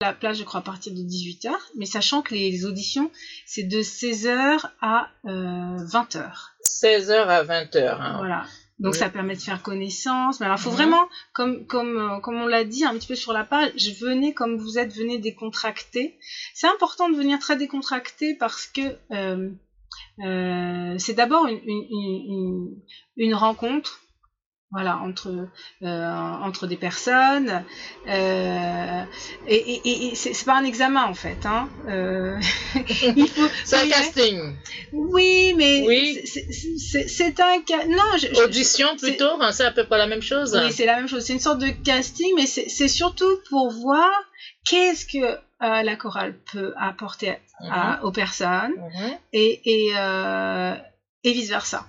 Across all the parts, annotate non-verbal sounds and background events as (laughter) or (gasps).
la place, je crois, à partir de 18h, mais sachant que les auditions, c'est de 16h à euh, 20h. 16h à 20h. Hein. Voilà. Donc Oui. ça permet de faire connaissance. Mais alors, il faut Mhm. vraiment, comme, comme, euh, comme on l'a dit un petit peu sur la page, venez comme vous êtes, venez décontracté. C'est important de venir très décontracté parce que euh, euh, c'est d'abord une, une- une rencontre. Voilà, entre, euh, entre des personnes. Euh, et et, et, c'est pas un examen en fait. Hein. Euh, (laughs) C'est un casting. Oui, mais Oui. c'est- un. Non, je, Audition plutôt, hein, c'est à peu près la même chose. oui, c'est la même chose. C'est une sorte de casting, mais c'est surtout pour voir qu'est-ce que euh, la chorale peut apporter à- Mhm. aux personnes Mhm. et, et, euh, et vice versa.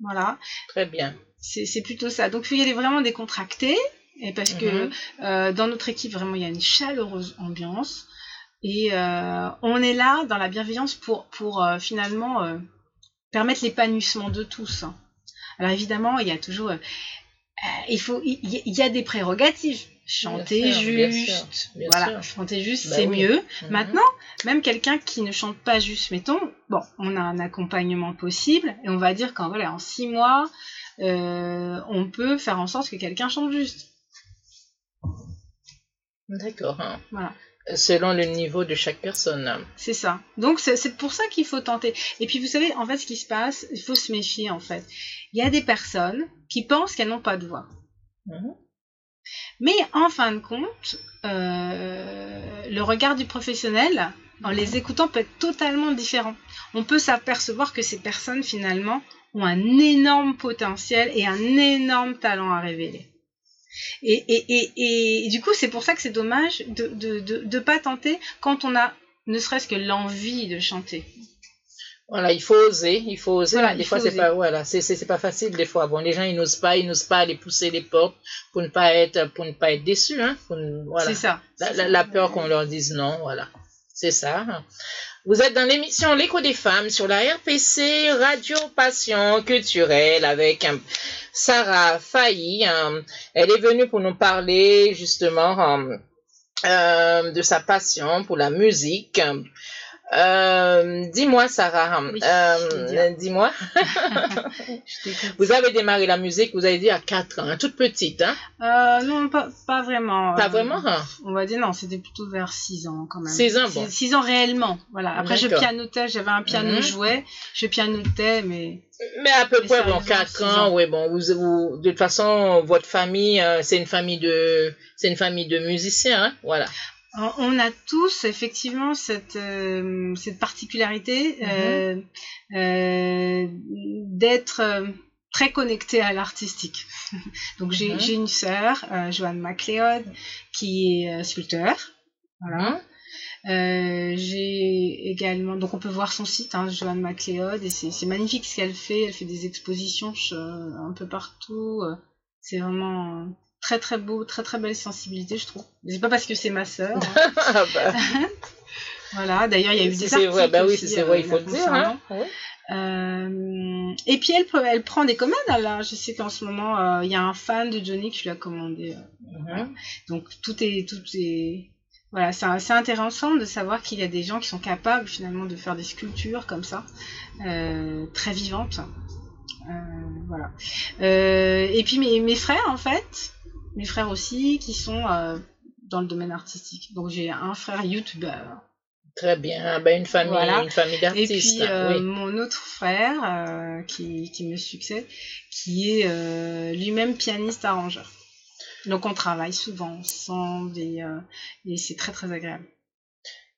Voilà, Très bien. C'est c'est plutôt ça. Donc il faut y aller vraiment décontracté, et parce que Mhm. euh, dans notre équipe vraiment il y a une chaleureuse ambiance et euh, on est là dans la bienveillance pour pour euh, finalement permettre l'épanouissement de tous. hein. Alors évidemment il y a toujours il faut il y, il y a des prérogatives. Chanter Bien sûr, bien juste, sûr, bien voilà, sûr. chanter juste Bah c'est oui. mieux. Mhm. Maintenant, même quelqu'un qui ne chante pas juste, mettons, bon, on a un accompagnement possible, et on va dire qu'en voilà, en six mois, euh, on peut faire en sorte que quelqu'un chante juste. D'accord. hein. Voilà. Selon le niveau de chaque personne. C'est ça. Donc c'est pour ça qu'il faut tenter. Et puis vous savez, en fait, ce qui se passe, il faut se méfier en fait. Il y a des personnes qui pensent qu'elles n'ont pas de voix. Mhm. Mais en fin de compte, euh, le regard du professionnel, en les écoutant, peut être totalement différent. On peut s'apercevoir que ces personnes, finalement, ont un énorme potentiel et un énorme talent à révéler. Et, et, et, et du coup, c'est pour ça que c'est dommage de ne de, de, de pas tenter quand on a ne serait-ce que l'envie de chanter. Voilà, il faut oser, il faut oser. Voilà, des fois, c'est pas, voilà, c'est, pas facile des fois. Bon, les gens, ils n'osent pas, ils n'osent pas aller pousser les portes pour ne pas être, pour ne pas être déçus, hein. pour voilà. C'est ça. La, la, la peur qu'on leur dise non, voilà. C'est ça. Vous êtes dans l'émission L'écho des femmes sur la RPC Radio Passion Culturelle avec Sarah Failly. elle est venue pour nous parler justement euh, de sa passion pour la musique. Euh, dis-moi Sarah, Oui, euh, dis-moi, (laughs) (laughs) vous avez démarré la musique, vous avez dit à 4 ans, hein, toute petite, hein? Euh, non, pas, pas vraiment. Pas Euh, vraiment? hein? On va dire non, c'était plutôt vers 6 ans quand même. Six ans, bon. 6 ans réellement. Voilà. Après, je pianotais, j'avais un piano Mhm. jouet, je pianotais, mais Mais à peu Mais près, bon, sérieusement, 4 six ans, ans. oui, bon, vous, vous, de toute façon, votre famille, euh, c'est une famille de, c'est une famille de musiciens, hein, voilà. On- a tous effectivement cette, euh, cette particularité Mhm. euh, euh, d'être très connecté à l'artistique. (laughs) Donc j'ai Mhm. j'ai une sœur, Joanne MacLeod, qui est sculpteur. Voilà. Euh, j'ai également, donc on peut voir son site, hein, Joanne MacLeod, et c'est magnifique ce qu'elle fait. Elle fait des expositions un peu partout. C'est vraiment très très beau, très très belle sensibilité, je trouve. Mais C'est pas parce que c'est ma sœur. hein. (laughs) Ah, bah, (laughs) voilà. D'ailleurs, il y a eu des c'est articles vrai, bah oui, aussi, si c'est euh, vrai, il faut la le dire, hein. Euh, et puis elle, prend des commandes. Là, je sais qu'en ce moment, euh, il y a un fan de Johnny qui lui a commandé. euh, Mhm. Donc tout est, tout est, voilà, c'est assez intéressant de savoir qu'il y a des gens qui sont capables finalement de faire des sculptures comme ça, très vivantes. Euh, voilà. Et puis mes, mes frères en fait, mes frères aussi, qui sont euh, dans le domaine artistique. Donc j'ai un frère youtubeur. Très bien, Ah, ben, une famille, Voilà. une famille Et d'artistes, puis euh, oui. mon autre frère euh, qui, qui me succède, qui est euh, lui-même pianiste arrangeur. Donc on travaille souvent ensemble et, euh, et c'est très très agréable.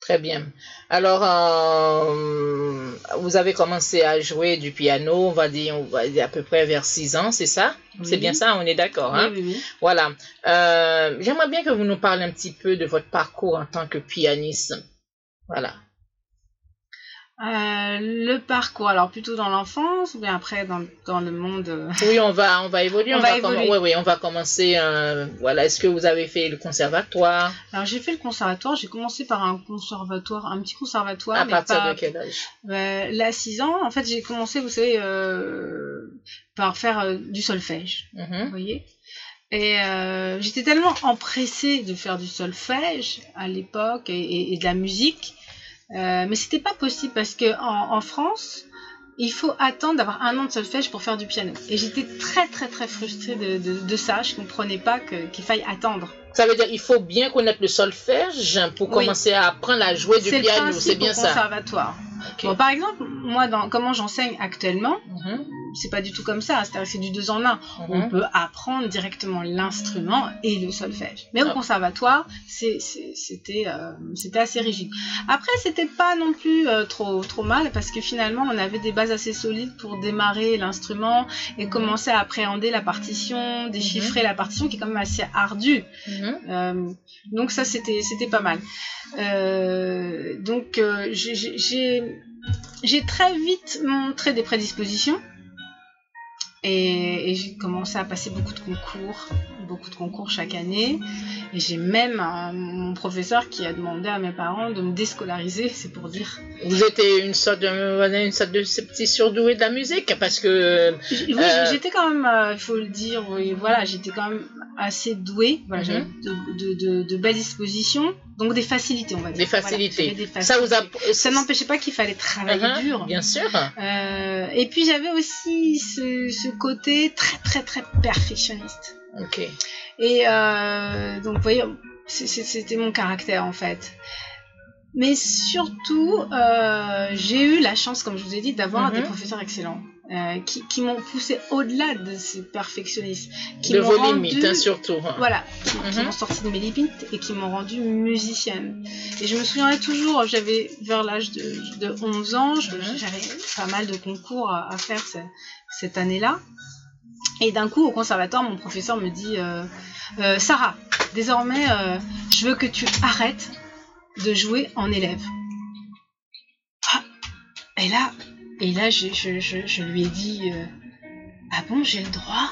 Très bien. Alors, euh, vous avez commencé à jouer du piano, on va dire, on va dire à peu près vers 6 ans, c'est ça? C'est bien ça, on est d'accord, hein? Oui, oui, oui. Voilà. Euh, J'aimerais bien que vous nous parliez un petit peu de votre parcours en tant que pianiste. Voilà. Euh, le parcours, alors plutôt dans l'enfance ou bien après dans, dans le monde euh, Oui, on va, on va évoluer. (laughs) On On, va évoluer. oui, oui, on va commencer. euh, voilà. Est-ce que vous avez fait le conservatoire? Alors j'ai fait le conservatoire, j'ai commencé par un conservatoire, un petit conservatoire, À mais partir pas, de quel âge? Euh, là, à 6 ans, en fait, j'ai commencé, vous savez, par faire du solfège, Mhm. vous voyez? Et j'étais tellement empressée de faire du solfège à l'époque et, et- et de la musique, euh, mais c'était pas possible parce que en, en France, il faut attendre d'avoir un an de solfège pour faire du piano. Et j'étais très très très frustrée de, de, de ça. Je comprenais pas qu'il faille attendre. Ça veut dire qu'il faut bien connaître le solfège pour Oui. commencer à apprendre à jouer du C'est le piano. principe C'est bien au ça. Bon, par exemple, moi, dans comment j'enseigne actuellement, Mhm, c'est pas du tout comme ça. C'est du deux en un. On mhm. peut apprendre directement l'instrument et le solfège. Mais au Ah. conservatoire, c'était euh, assez rigide. Après, c'était pas non plus euh, trop trop mal parce que finalement, on avait des bases assez solides pour démarrer l'instrument et commencer à appréhender la partition, déchiffrer la partition, qui est quand même assez ardue. Mhm. Euh, donc ça, c'était c'était pas mal. Euh, donc j'ai- j'ai très vite montré des prédispositions. Et j'ai commencé à passer beaucoup de concours, beaucoup de concours chaque année. Et j'ai même un- mon professeur qui a demandé à mes parents de me déscolariser, c'est pour dire. Vous étiez une sorte de, une sorte de petit surdoué de la musique parce que Oui, Euh. j'étais quand même, euh, il faut le dire, oui, voilà, j'étais quand même assez douée. Voilà, Mhm. de, de, de, de belles dispositions, donc des facilités, on va dire. des facilités. des ça vous a. facilités. Ça n'empêchait pas qu'il fallait travailler Mhm, dur. Bien sûr. Euh, et puis j'avais aussi ce, ce côté très très très perfectionniste. Ok. Et euh, donc vous voyez, c'était mon caractère en fait. Mais surtout, euh, j'ai eu la chance, comme je vous ai dit, d'avoir Mhm. des professeurs excellents euh, qui, qui m'ont poussé au-delà de ce perfectionnisme, qui de vos rendu, limites, hein, surtout. voilà, qui, qui Mhm. m'ont sorti de mes limites et qui m'ont rendue musicienne. Et je me souviendrai toujours, j'avais vers l'âge de, de 11 ans, Mhm. j'avais pas mal de concours à, à faire ce- cette année-là. Et d'un coup, au conservatoire, mon professeur me dit euh, Euh, Sarah, désormais, euh, je veux que tu arrêtes de jouer en élève. Ah, et là, et là, je, lui ai dit euh, Ah bon, j'ai le droit?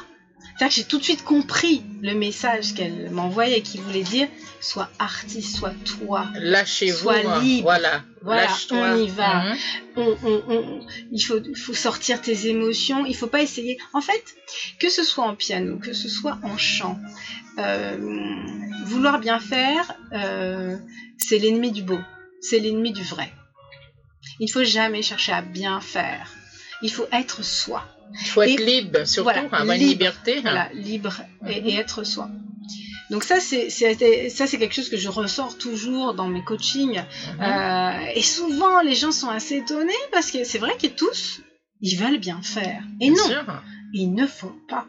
C'est-à-dire que j'ai tout de suite compris le message qu'elle m'envoyait, qui voulait dire Sois artiste, sois toi. Lâchez-vous. Sois hein. libre. Voilà. Voilà, Lâche-toi. on y va. Mhm. on, on- on- il faut, sortir tes émotions, il faut pas essayer. En fait, que ce soit en piano, que ce soit en chant, euh, vouloir bien faire, euh, c'est l'ennemi du beau, c'est l'ennemi du vrai. Il faut jamais chercher à bien faire. Il faut être soi. Il faut être Et- libre, surtout, voilà, avoir une liberté. hein. Voilà, libre et, Mhm. et être soi. Donc ça, c'est ça, c'est quelque chose que je ressors toujours dans mes coachings. Mhm. Euh, et souvent, les gens sont assez étonnés parce que c'est vrai que tous, ils veulent bien faire. Et Bien non, sûr. ils ne font pas.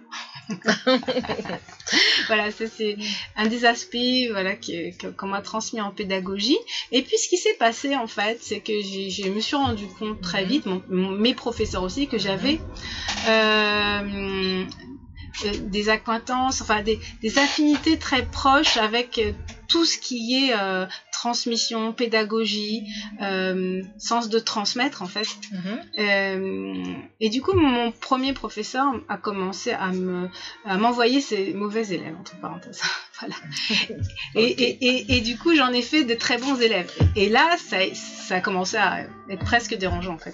(laughs) voilà, ça c'est un des aspects voilà, que- qu'on m'a transmis en pédagogie. Et puis ce qui s'est passé en fait, c'est que je me suis rendu compte très Mhm. vite, mon- mon- mes professeurs aussi, que j'avais euh, euh, des acquaintances, enfin des, des affinités très proches avec euh, tout ce qui est euh, transmission, pédagogie, euh, sens de transmettre en fait. Mhm. Euh, et du coup, mon premier professeur a commencé à me à m'envoyer ses mauvais élèves entre parenthèses. (laughs) voilà. (laughs) Et, et, et, et du coup, j'en ai fait de très bons élèves. Et là, ça, ça a commencé à être presque dérangeant en fait.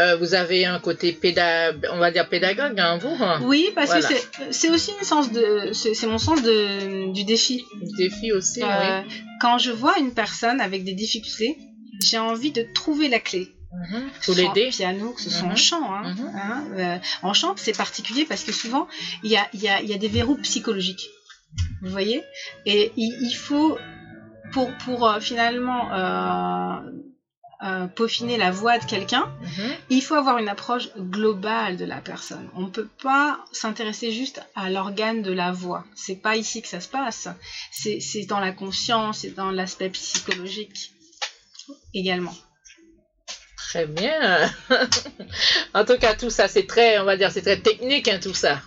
Euh, vous avez un côté péda... on va dire pédagogue, hein, vous hein. Oui, parce Voilà. que c'est- aussi une sens de c'est mon sens de du défi. Défi aussi, Euh, Quand je vois une personne avec des difficultés, j'ai envie de trouver la clé. que Faut l'aider. piano, que ce soit en Mhm. chant. Hein, Mhm. hein, euh, en chant, c'est particulier parce que souvent, il y a, il y, a, il y a des verrous psychologiques. Vous voyez? Et il, il faut, pour, pour euh, finalement euh, euh, peaufiner la voix de quelqu'un, Mhm. il faut avoir une approche globale de la personne. On ne peut pas s'intéresser juste à l'organe de la voix. C'est pas ici que ça se passe. C'est dans la conscience, c'est dans l'aspect psychologique également. Très bien. (laughs) en tout cas, tout ça, c'est très, on va dire, c'est très technique, hein, tout ça.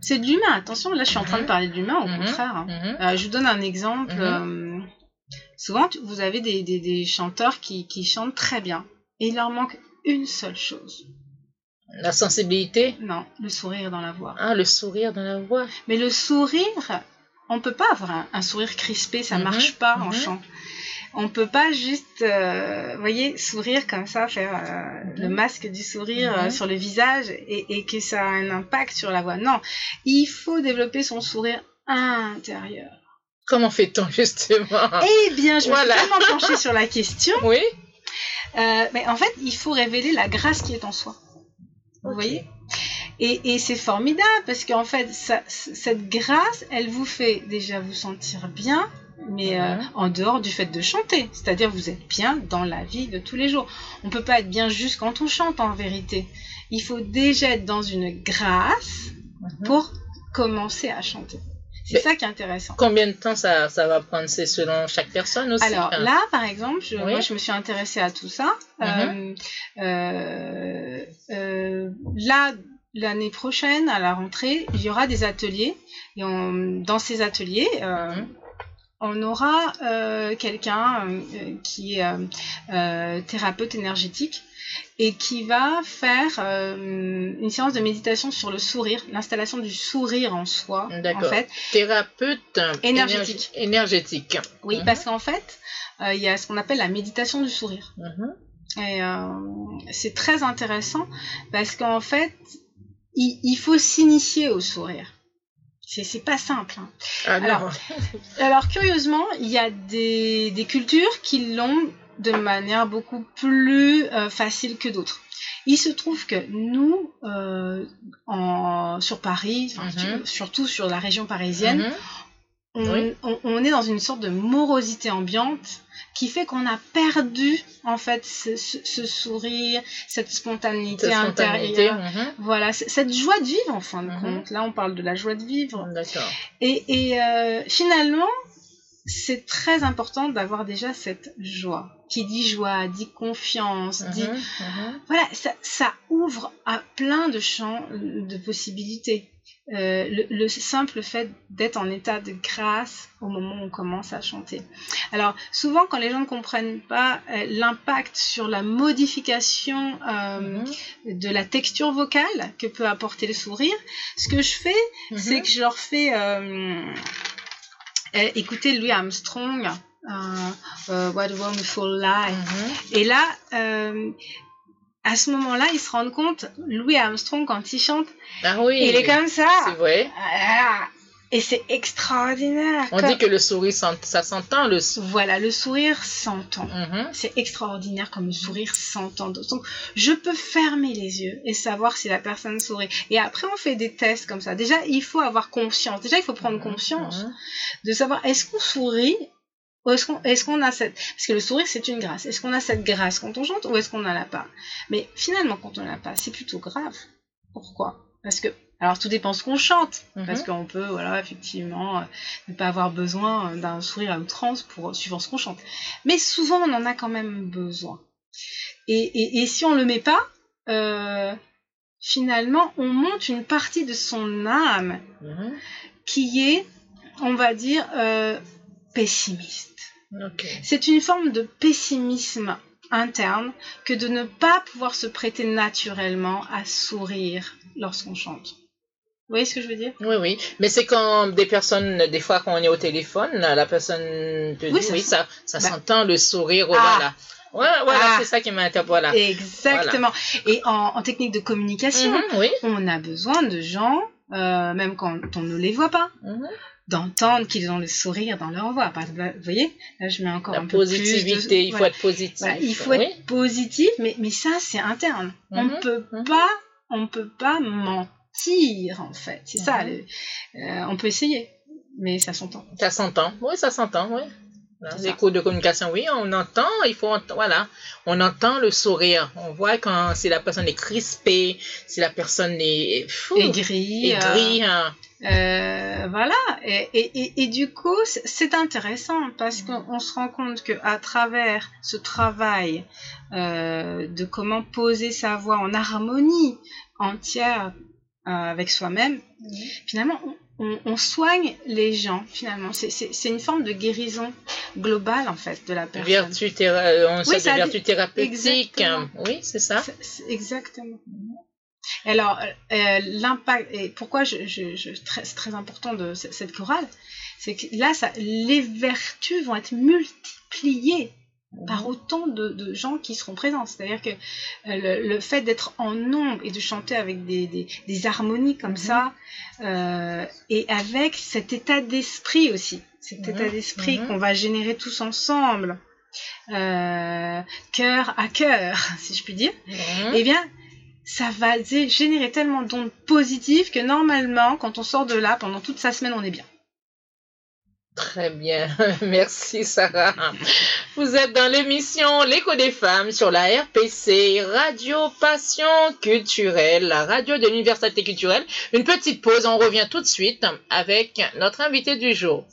C'est de l'humain, attention, là je suis en train de Mhm. parler de l'humain, au Mhm. contraire. hein. Euh, je vous donne un exemple. Euh, souvent, vous avez des, des- des chanteurs qui, qui chantent très bien. Et il leur manque une seule chose. La sensibilité? Non, le sourire dans la voix. Ah, le sourire dans la voix. Mais le sourire, on peut pas avoir un, un sourire crispé, ça Mhm. marche pas en Mhm. chant. On peut pas juste, euh, vous voyez, sourire comme ça, faire euh, le masque du sourire euh, Mhm. sur le visage et, et que ça a un impact sur la voix. Non, il faut développer son sourire intérieur. Comment fait-on justement Eh bien, je me Voilà. suis tellement penchée sur la question. Oui. Euh, mais en fait, il faut révéler la grâce qui est en soi. Vous voyez? Et, et c'est formidable parce qu'en fait, ça- cette grâce, elle vous fait déjà vous sentir bien, mais euh, en dehors du fait de chanter. C'est-à-dire, vous êtes bien dans la vie de tous les jours. On peut pas être bien juste quand on chante, en vérité. Il faut déjà être dans une grâce Mhm. pour commencer à chanter. C'est ça qui est intéressant. Combien de temps ça, ça va prendre C'est selon chaque personne aussi. Alors hein. là, par exemple, je, Oui. moi, je me suis intéressée à tout ça. Mhm. Euh, euh, euh, là, l'année prochaine, à la rentrée, il y aura des ateliers. Et on- dans ces ateliers, euh, Mhm. on aura euh, quelqu'un euh, qui est euh, thérapeute énergétique et qui va faire euh, une séance de méditation sur le sourire, l'installation du sourire en soi. En D'accord. fait, Thérapeute euh, Énergétique. énergétique. oui, Mhm. parce qu'en fait, euh, il y a ce qu'on appelle la méditation du sourire. Mhm. Et euh, c'est très intéressant parce qu'en fait, il, il faut s'initier au sourire. C'est pas simple. hein. Ah Alors. Alors curieusement, il y a des, des cultures qui l'ont de manière beaucoup plus euh, facile que d'autres. Il se trouve que nous, euh, en, sur Paris, Mhm. surtout sur la région parisienne, Mhm. on, Oui. on- on est dans une sorte de morosité ambiante qui fait qu'on a perdu en fait ce, ce- ce sourire, cette spontanéité Cette spontanéité. intérieure. mhm. Voilà, cette joie de vivre en fin de Mhm. compte. Là, on parle de la joie de vivre. D'accord. Et, et, euh, finalement, c'est très important d'avoir déjà cette joie. Qui dit joie, dit confiance, dit... Mhm. Mhm. Voilà, ça, ça ouvre à plein de champs euh, de possibilités. Euh, le, le simple fait d'être en état de grâce au moment où on commence à chanter. Alors souvent quand les gens ne comprennent pas euh, l'impact sur la modification euh, Mhm. de la texture vocale que peut apporter le sourire, ce que je fais, Mhm. c'est que je leur fais écouter Louis Armstrong, euh, euh, What a Wonderful Life. Mhm. Et là, euh, à ce moment-là, ils se rendent compte, Louis Armstrong, quand il chante, Ah oui. il est comme ça. C'est vrai. Ah, Et c'est extraordinaire. On Comme- dit que le sourire, ça s'entend. Le... Voilà, le sourire s'entend. Mhm. C'est extraordinaire comme le sourire s'entend. Donc, je peux fermer les yeux et savoir si la personne sourit. Et après, on fait des tests comme ça. Déjà, il faut avoir conscience. Déjà, il faut prendre conscience Mhm. de savoir est-ce qu'on sourit ou est-ce qu'on est a cette... Parce que le sourire, c'est une grâce. Est-ce qu'on a cette grâce quand on chante ou est-ce qu'on n'en a pas Mais finalement, quand on n'en a pas, c'est plutôt grave. Pourquoi? Parce que... Alors, tout dépend ce qu'on chante. Mhm. Parce qu'on peut, voilà, effectivement, euh, ne pas avoir besoin d'un sourire à outrance pour suivant ce qu'on chante. Mais souvent, on en a quand même besoin. Et, et, et si on le met pas, euh, finalement, on monte une partie de son âme Mhm. qui est, on va dire, euh, pessimiste. C'est une forme de pessimisme interne que de ne pas pouvoir se prêter naturellement à sourire lorsqu'on chante. Vous voyez ce que je veux dire? Oui, oui. Mais c'est quand des personnes, des fois, quand on est au téléphone, la personne te Oui, dit, ça oui, ça, ça bah- s'entend le sourire, Ah. voilà. Voilà, Ah. c'est ça qui m'intéresse. Voilà. Exactement. Et en, en technique de communication, Mhm, oui. on a besoin de gens, euh, même quand on ne les voit pas, Mhm. D'entendre qu'ils ont le sourire dans leur voix. Vous voyez, là je mets encore La un peu plus de- positivité, il faut être positif. Il faut oui. être positif, mais, mais ça c'est interne. On Mhm, ne peut mhm. pas, on peut pas mentir en fait. C'est ça. Mhm. le- euh, on peut essayer, mais ça s'entend. Ça s'entend. Oui, ça s'entend, oui. Les cours de communication, oui, on entend, il faut, voilà, on entend le sourire. On voit quand si la personne est crispée, si la personne est fou, Aigri. euh, aigrie, hein. Euh, voilà. Et, et, et, et du coup, c'est- intéressant parce qu'on on se rend compte que à travers ce travail euh, de comment poser sa voix en harmonie entière avec soi-même, finalement, on, on- on soigne les gens. Finalement, c'est- une forme de guérison globale en fait de la personne. vertu, théra- on Oui, ça vertu thérapeutique. Exactement. hein. Oui, c'est ça. Exactement. Alors, euh, l'impact, et pourquoi je, je, je- très- c'est très important de ce- cette chorale, c'est que là, ça, les vertus vont être multipliées multiplié par autant de, de gens qui seront présents. C'est-à-dire que euh, le, le fait d'être en nombre et de chanter avec des, des, des harmonies comme ça, euh, et avec cet état d'esprit aussi, cet Mhm. état d'esprit Mhm. qu'on va générer tous ensemble, euh, cœur à cœur, (laughs) si je puis dire, Mhm. eh bien, ça va générer tellement d'ondes positives que normalement, quand on sort de là, pendant toute sa semaine, on est bien. Très bien, (laughs) merci Sarah. Vous êtes dans l'émission L'écho des femmes sur la RPC, Radio Passion Culturelle, la radio de l'Université culturelle. Une petite pause, on revient tout de suite avec notre invité du jour.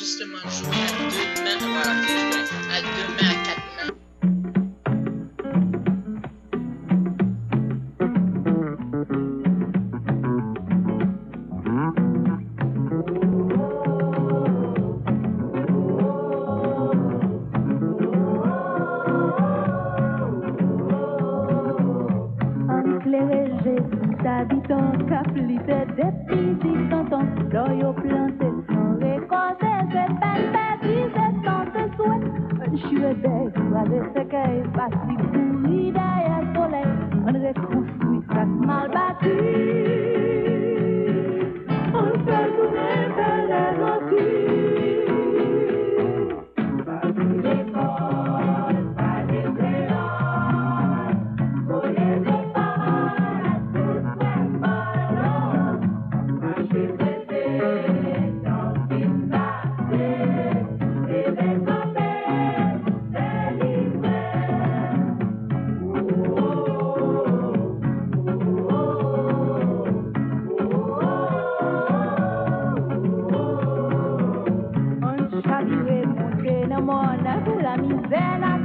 Justement jouer à deux mains jouer à deux mains, à quatre mains. Caplite, depisi, tonton, l'oyo planté, Je suis bête, allez, c'est qu'elle est partie, pourrie derrière le soleil, on reconstruit ça mal battu. Monte nan moun, pou la misère la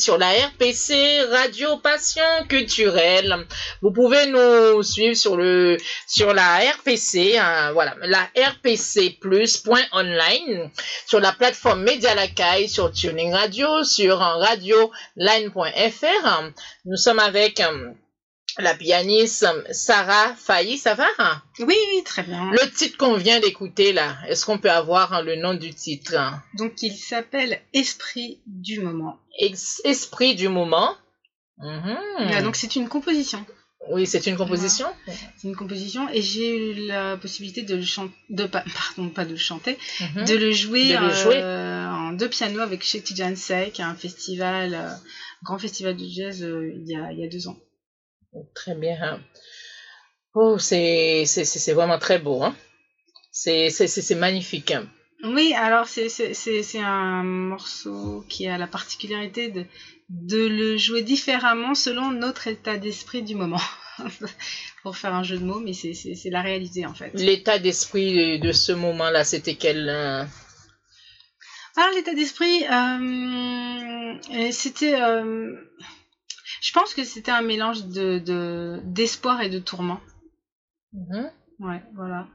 sur la RPC Radio Passion Culturelle. Vous pouvez nous suivre sur le sur la RPC, hein, voilà, la RPC Online sur la plateforme Média Lacaille, sur Tuning Radio, sur euh, radioline.fr. Nous sommes avec euh, la pianiste Sarah Failly, ça va hein? Oui, oui, très bien. Le titre qu'on vient d'écouter là, est-ce qu'on peut avoir hein, le nom du titre hein? Donc il s'appelle Esprit du moment. Esprit du moment. Mhm. Ah, donc c'est une composition. oui, c'est une composition. C'est une composition et j'ai eu la possibilité de le chanter, de (laughs) pardon, pas de le chanter, Mhm. de le jouer, De le euh, jouer. en deux pianos avec Shetty Jansek, un festival, euh, grand festival de jazz euh, il, y a, il y a deux ans. Très bien. Oh, c'est vraiment très beau. Hein? C'est magnifique. Oui, alors c'est un morceau qui a la particularité de de le jouer différemment selon notre état d'esprit du moment. (laughs) Pour faire un jeu de mots, mais c'est- la réalité en fait. L'état d'esprit de ce moment-là, c'était quel euh, Alors l'état d'esprit, euh, c'était, euh, je pense que c'était un mélange de de- d'espoir et de tourment. mhm. Ouais, voilà.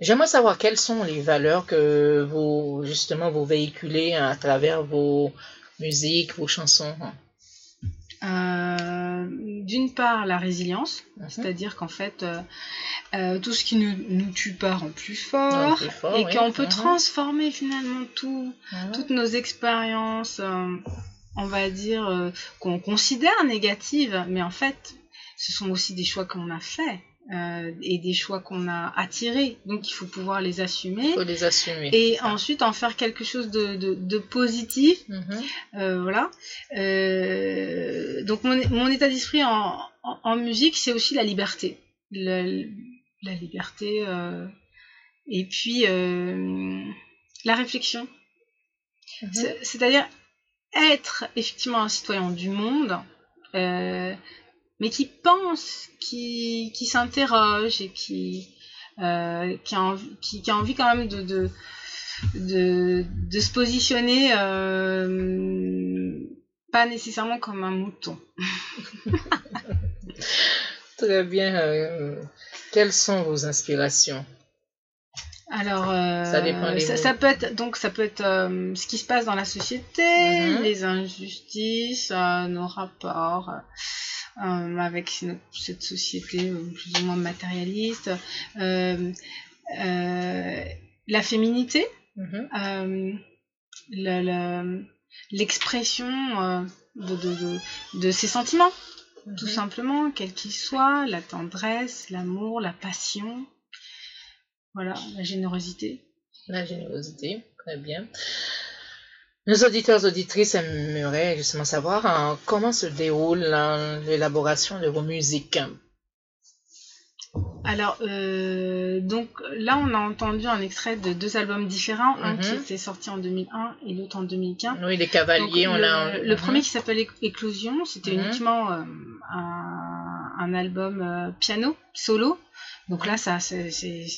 J'aimerais savoir quelles sont les valeurs que vous, justement, vous véhiculez à travers vos musiques, vos chansons. Euh, D'une part, la résilience, Mhm. c'est-à-dire qu'en fait, euh, euh, tout ce qui nous, nous tue pas rend plus fort, Rend plus fort, et oui. qu'on peut Mhm. transformer finalement tout, Mhm. toutes nos expériences, on va dire, qu'on considère négatives, mais en fait, ce sont aussi des choix qu'on a faits euh, et des choix qu'on a attirés. Donc, il faut pouvoir les assumer Il faut les assumer. et ensuite en faire quelque chose de, de, de positif. Mhm. Euh, voilà. Euh, donc, mon, mon état d'esprit en, en, en musique, c'est aussi la liberté. La, la liberté et puis la réflexion. Mhm. C'est- C'est-à-dire être effectivement un citoyen du monde, euh, mais qui pense, qui, qui s'interroge et qui, euh, qui, a envie, qui, qui a envie quand même de, de, de, de se positionner euh, pas nécessairement comme un mouton. (laughs) Très bien. euh, quelles sont vos inspirations? Alors, euh, Ça dépend ça, peut être donc ça peut être euh, ce qui se passe dans la société, Mhm. les injustices, euh, nos rapports euh, avec cette société euh, plus ou moins matérialiste, euh, la féminité, Mhm. le- le- l'expression de, de, de, de ses sentiments, tout Mhm. simplement, quels qu'ils soient, la tendresse, l'amour, la passion, voilà, la générosité. La générosité, très bien. Nos auditeurs, auditrices aimeraient justement savoir hein, comment se déroule hein, l'élaboration de vos musiques. Alors, euh, donc là, on a entendu un extrait de deux albums différents, un Mhm. qui était sorti en 2001 et l'autre en 2015. Oui, les cavaliers, Donc, on le, l'a. le Mhm. premier qui s'appelle Éc- Éclosion, c'était Mhm. uniquement euh, un, un album euh, piano, solo. Donc là, ça, c'est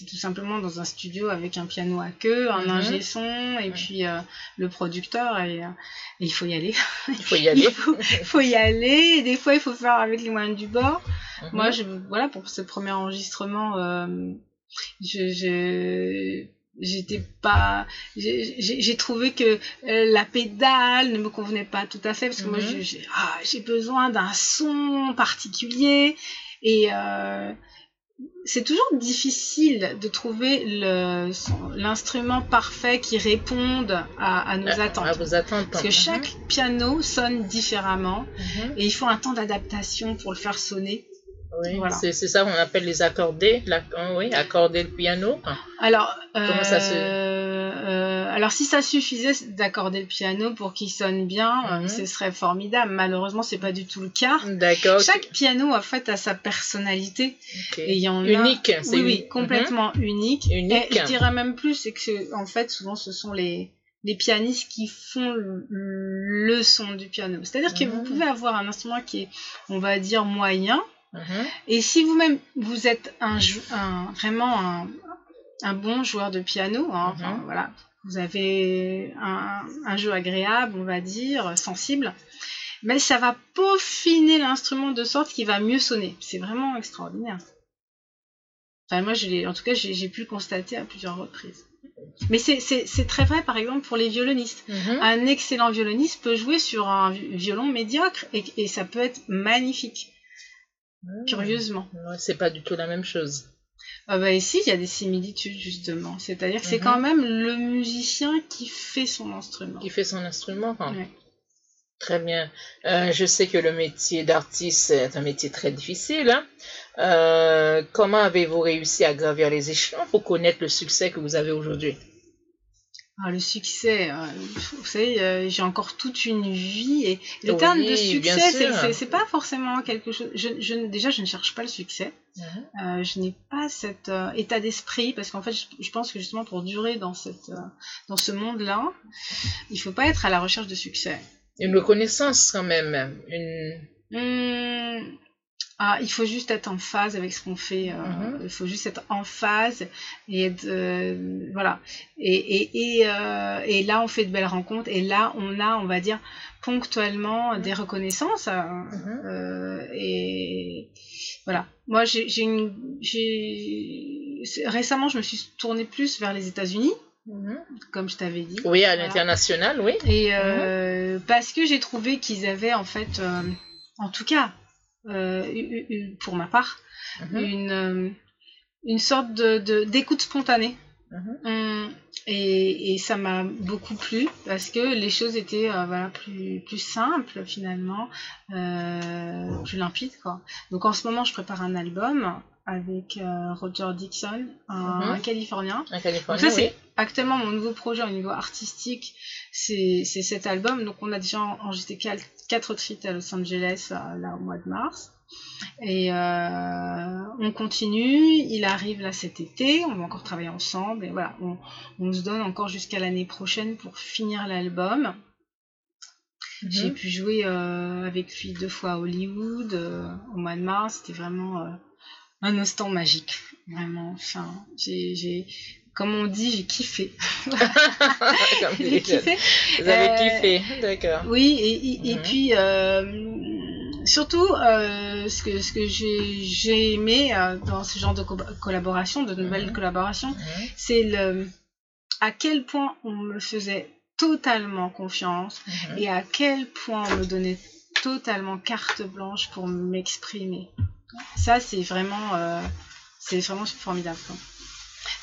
tout simplement dans un studio avec un piano à queue, un Mhm. ingé son, et puis euh, le producteur, et, euh, et il faut y aller. Il (laughs) faut y aller. Il faut, faut y aller, et des fois, il faut faire avec les moyens du bord. Mhm. Moi, je, voilà, pour ce premier enregistrement, euh, je, j'étais pas, j'ai trouvé que la pédale ne me convenait pas tout à fait parce que moi, Mhm. j'ai ah, besoin d'un son particulier et euh, c'est toujours difficile de trouver l'instrument parfait qui réponde à, à nos À- attentes. À vos attentes. Parce que Mhm. chaque piano sonne différemment Mhm. et il faut un temps d'adaptation pour le faire sonner. Oui, Voilà. c'est ça qu'on appelle les accordés. La, hein, oui, accorder le piano. Alors, Comment ça se- euh, alors si ça suffisait d'accorder le piano pour qu'il sonne bien, euh, Mhm. ce serait formidable. Malheureusement, c'est pas du tout le cas. D'accord. Chaque piano en fait a sa personnalité ok. et il y en a Unique. c'est oui, oui, complètement unique. Unique. Et je dirais même plus, c'est que en fait souvent ce sont les les pianistes qui font le, le son du piano. C'est-à-dire que vous Mhm. pouvez avoir un instrument qui est, on va dire, moyen, Mhm. Mhm. et si vous-même vous êtes un, vraiment un, un bon joueur de piano, hein, enfin, Mhm. voilà, vous avez un, un jeu agréable, on va dire, sensible, mais ça va peaufiner l'instrument de sorte qu'il va mieux sonner. C'est vraiment extraordinaire. Enfin, moi, je l'ai- en tout cas, j'ai pu le constater à plusieurs reprises. Mais c'est- très vrai, par exemple, pour les violonistes. Mhm. Un excellent violoniste peut jouer sur un vi- violon médiocre et, et ça peut être magnifique, curieusement. Ouais, C'est pas du tout la même chose. Ah bah ici, il y a des similitudes, justement. C'est-à-dire que c'est Mhm. quand même le musicien qui fait son instrument. Qui fait son instrument. hein. Ouais. Très bien. Euh, je sais que le métier d'artiste est un métier très difficile. hein. Euh, comment avez-vous réussi à gravir les échelons pour connaître le succès que vous avez aujourd'hui? Ah, le succès, euh, vous savez, euh, j'ai encore toute une vie et le Oui, terme de succès, c'est- pas forcément quelque chose. Je, je- déjà, je ne cherche pas le succès. Mhm. Euh, je n'ai pas cet état d'esprit parce qu'en fait, je, je pense que justement pour durer dans cette dans ce monde-là, il faut pas être à la recherche de succès. Une reconnaissance quand même. Une... Hum, ah, il faut juste être en phase avec ce qu'on fait. euh, Mhm. Il faut juste être en phase et être, euh, voilà. Et, et, et, euh, et là, on fait de belles rencontres. Et là, on a, on va dire, ponctuellement des reconnaissances. euh, Mhm. euh, et voilà. Moi, j'ai j'ai une, récemment, je me suis tournée plus vers les États-Unis, Mhm. comme je t'avais dit. Oui, à Voilà. l'international, oui. Et euh, parce que j'ai trouvé qu'ils avaient en fait, euh, en tout cas, euh, eu- eu- pour ma part, Mhm. une, euh, une sorte de d'écoute spontanée. Mhm. Hum, Et, et ça m'a beaucoup plu parce que les choses étaient euh, voilà, plus, plus simples finalement, euh, plus limpides. Quoi. Donc en ce moment, je prépare un album avec euh, Roger Dixon, un Mhm. Californien. En Donc Californie, ça, oui. c'est actuellement mon nouveau projet au niveau artistique, c'est cet album. Donc on a déjà enregistré quatre titres à Los Angeles euh, là au mois de mars. Et euh, on continue, il arrive là cet été, on va encore travailler ensemble, et voilà, on, on se donne encore jusqu'à l'année prochaine pour finir l'album. J'ai Mhm. pu jouer euh, avec lui deux fois à Hollywood euh, au mois de mars. C'était vraiment un instant magique. Vraiment. Enfin, j'ai, comme on dit, j'ai kiffé. (laughs) J'ai kiffé. Vous avez Euh, kiffé, d'accord. Oui, et, et- et Mhm. puis euh, surtout, euh, ce que, ce que j'ai, aimé euh, dans ce genre de co- collaboration, de nouvelles Mhm. collaborations, Mhm. c'est le à quel point on me faisait totalement confiance et à quel point on me donnait totalement carte blanche pour m'exprimer. Ça, c'est vraiment, euh, c'est vraiment formidable. quoi.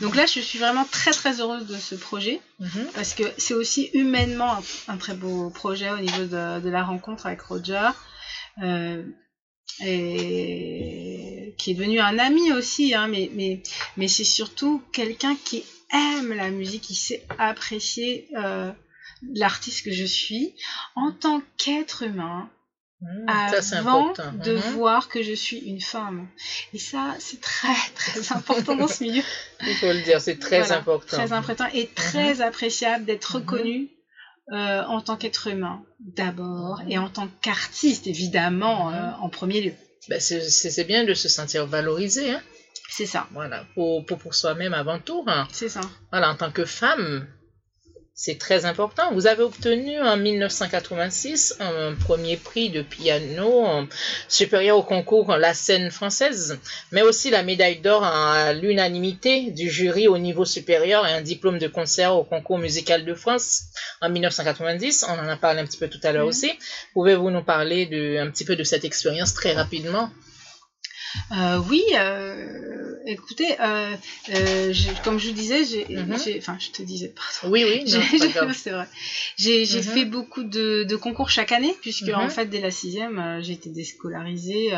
Donc là, je suis vraiment très très heureuse de ce projet Mhm. parce que c'est aussi humainement un, un très beau projet au niveau de, de la rencontre avec Roger. euh, et qui est devenu un ami aussi, hein, mais, mais, mais c'est surtout quelqu'un qui aime la musique, qui sait apprécier euh, l'artiste que je suis en tant qu'être humain, Ça, c'est avant important. de Mhm. voir que je suis une femme. Et ça, c'est très très (laughs) important dans ce milieu. Il faut le dire, c'est très Voilà, important. Très important et très appréciable d'être Mhm. reconnu euh, en tant qu'être humain d'abord et en tant qu'artiste évidemment euh, en premier lieu. Ben, c'est bien de se sentir valorisé, hein. C'est ça, Voilà, pour, pour, pour soi-même avant tout. hein. c'est ça. Voilà, en tant que femme, c'est très important. Vous avez obtenu en 1986 un premier prix de piano euh, supérieur au concours La scène française, mais aussi la médaille d'or à l'unanimité du jury au niveau supérieur et un diplôme de concert au concours musical de France en 1990. On en a parlé un petit peu tout à l'heure Mhm. aussi. Pouvez-vous nous parler de, un petit peu de cette expérience très rapidement? Euh, oui, euh, écoutez, euh, comme je vous disais, j'ai, Mhm. enfin je te disais, pardon. Oui, oui, (laughs) c'est vrai. J'ai Mhm. fait beaucoup de, de concours chaque année, puisque en fait, dès la sixième, j'ai été déscolarisée.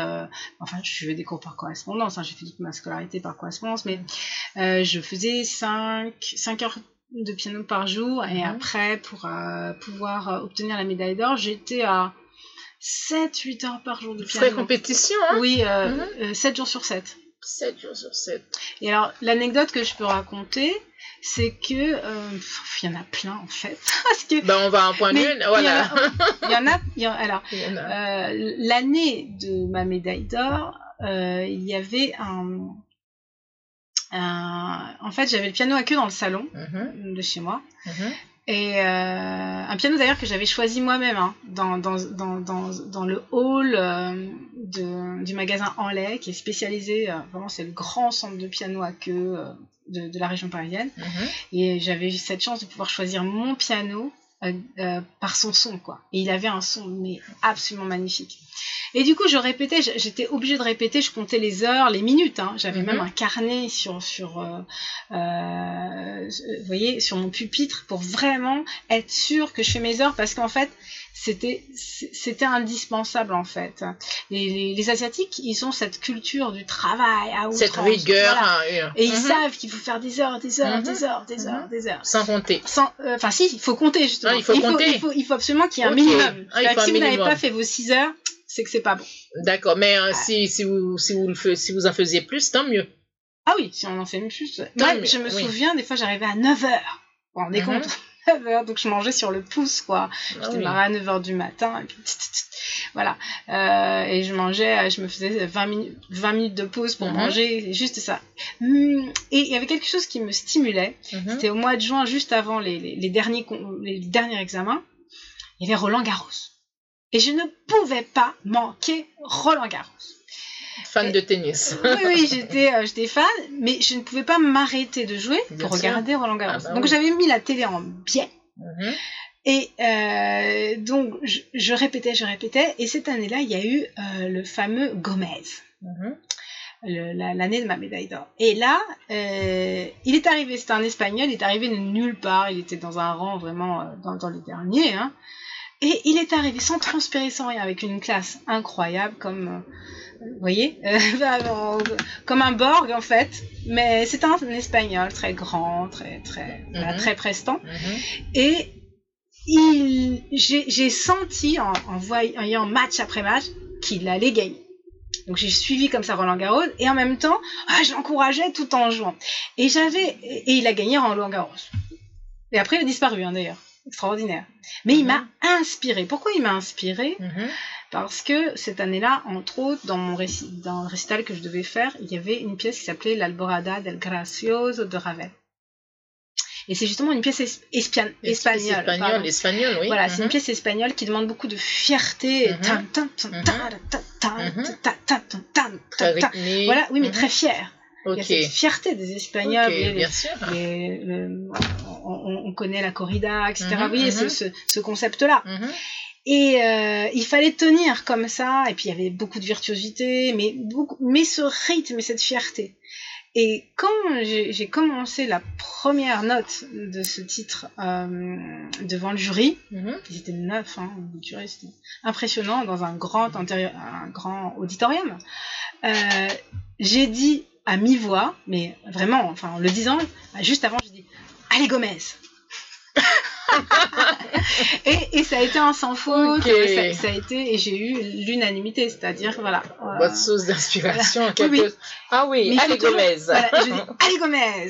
enfin, je faisais des cours par correspondance, hein, j'ai fait toute ma scolarité par correspondance, mais je faisais 5, cinq heures de piano par jour, et après, pour pouvoir obtenir la médaille d'or, j'étais à 7-8 heures par jour de piano. Vraie compétition, hein Oui, euh, Mhm. euh, 7 jours sur 7. 7 jours sur 7. Et alors, l'anecdote que je peux raconter, c'est que. euh, il y en a plein en fait. (laughs) Parce que. Ben, on va en point Mais une. Voilà. Il y en a. (laughs) y en a- alors, y en euh, l'année de ma médaille d'or, euh, il y avait un. un- en fait, j'avais le piano à queue dans le salon Mhm, de chez moi. mhm. Et euh, un piano d'ailleurs que j'avais choisi moi-même hein, dans, dans, dans, dans, dans le hall euh, de, du magasin Enlay qui est spécialisé, euh, vraiment c'est le grand centre de piano à queue euh, de, de la région parisienne. Mhm. Et j'avais eu cette chance de pouvoir choisir mon piano euh, euh, par son son quoi. Et il avait un son mais absolument magnifique. Et du coup je répétais, j'étais obligée de répéter, je comptais les heures, les minutes. Hein. J'avais Mhm. même un carnet sur sur euh, euh, vous voyez sur mon pupitre pour vraiment être sûre que je fais mes heures parce qu'en fait c'était c'était indispensable en fait. Les, les, les asiatiques ils ont cette culture du travail à outrance. Cette rigueur. Voilà. hein, Et ils Mhm. savent qu'il faut faire des heures, des heures, Mhm. des heures, des Mhm. heures, des heures. Sans compter. Sans, euh, enfin si, il faut compter justement. Ah, il faut compter. Il faut, il faut absolument qu'il y ait un minimum. Ah, il C'est-à-dire faut que un si vous n'avez pas fait vos 6 heures, c'est que c'est pas bon. D'accord. Mais euh, si, si, vous, si, vous le fe- si vous en faisiez plus, tant mieux. Ah oui, si on en fait plus. Moi, mieux, je me oui. souviens, des fois, j'arrivais à 9 heures. Vous vous rendez Mhm. compte? 9h, donc je mangeais sur le pouce, quoi. Ah Je démarrais à 9h du matin, et puis voilà. Euh, et je mangeais, je me faisais 20 minutes, 20 minutes de pause pour Mhm. manger, juste ça. Hum, Et il y avait quelque chose qui me stimulait. Mhm. C'était au mois de juin, juste avant les, derniers, les derniers examens. Il y avait Roland Garros. Et je ne pouvais pas manquer Roland Garros. Fan de tennis. Oui, oui, j'étais euh, j'étais fan, mais je ne pouvais pas m'arrêter de jouer Bien pour sûr. regarder Roland Garros. Ah bah donc oui. j'avais mis la télé en biais. Mhm. Et euh, donc, je, je répétais, je répétais. Et cette année-là, il y a eu euh, le fameux Gomez, Mhm. le- la- l'année de ma médaille d'or. Et là, euh, il est arrivé, c'était un Espagnol, il est arrivé de nulle part. Il était dans un rang vraiment euh, dans, dans les derniers. Hein. Et il est arrivé sans transpirer, sans rien, avec une classe incroyable, comme, euh, vous voyez, euh, (laughs) vraiment, comme un Borg en fait. Mais c'était un, Espagnol très grand, très, très, Mhm. très prestant. Mhm. Et il, j'ai, senti en, en voyant match après match qu'il allait gagner. Donc j'ai suivi comme ça Roland Garros et en même temps, ah, je l'encourageais tout en jouant. Et j'avais et il a gagné Roland Garros. Et après il a disparu hein, d'ailleurs, extraordinaire. Mais il Mhm. m'a inspiré. Pourquoi il m'a inspiré? Mhm. Parce que cette année-là, entre autres, dans mon réci- dans le récital que je devais faire, il y avait une pièce qui s'appelait L'Alborada del Gracioso de Ravel. Et c'est justement une pièce espagnole. Espagnol, pardon. espagnol, oui. Voilà, c'est Mhm. une pièce espagnole qui demande beaucoup de fierté. Mhm. Mhm. Mhm. Très. Voilà, oui, mais Mhm. très fier. Il y a cette fierté des Espagnols. Bien sûr. les- le- on, on- on connaît la corrida, etc. Mhm, vous voyez, ce, mhm. ce, ce concept-là. Mhm. Et euh, il fallait tenir comme ça, et puis il y avait beaucoup de virtuosité, mais, beaucoup, mais ce rythme et cette fierté. Et quand j'ai commencé la première note de ce titre euh, devant le jury, Mhm. ils étaient neuf, hein, le jury, c'était impressionnant, dans un grand, antérieur, un grand auditorium, euh, j'ai dit à mi-voix, mais vraiment, enfin en le disant, juste avant, j'ai dit « Allez Gomez (laughs) !» (laughs) et, et ça a été un sans faute, Ok. ça, ça a été, et j'ai eu l'unanimité, c'est-à-dire, voilà. euh, Votre source d'inspiration, (laughs) voilà. quelque Oui. Ah oui, allez Gomez. voilà, je dis (laughs) « Allez Gomez !»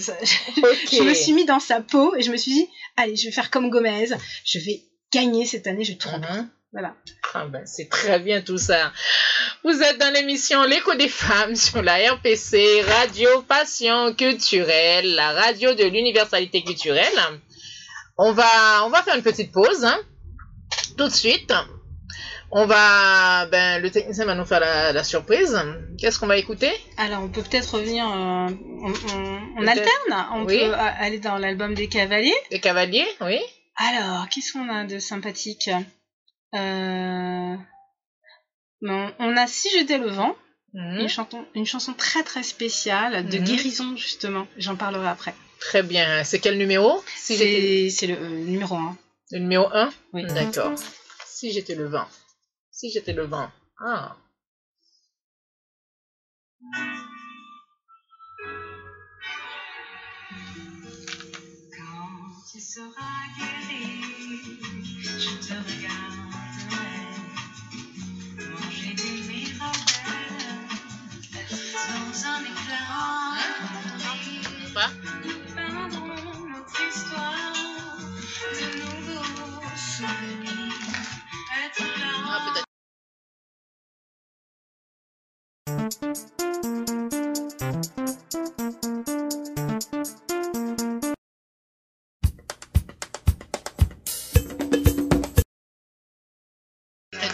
Je me suis mis dans sa peau et je me suis dit « Allez, je vais faire comme Gomez, je vais gagner cette année, je tourne. Mhm. Voilà. Ah ben, c'est très bien tout ça. Vous êtes dans l'émission L'écho des femmes sur la RPC, Radio Passion Culturelle, la radio de l'universalité culturelle. On va, on va faire une petite pause, hein, tout de suite. On va, ben, le technicien va nous faire la, la surprise. Qu'est-ce qu'on va écouter? Alors, on peut peut-être revenir, euh, on, on- on Peut-être. alterne, on Oui. peut aller dans l'album des Cavaliers. Les cavaliers, oui. Alors, qu'est-ce qu'on a de sympathique? Euh... On a Si j'étais le vent, Mhm. une, chanson, une chanson très très spéciale de Mhm. guérison justement, j'en parlerai après. Très bien. C'est quel numéro Si C'est c'est le euh, numéro 1. le numéro 1 Oui. D'accord. Si j'étais le vent. Si j'étais le vent. Ah. Quand tu seras guéri, je te regarderai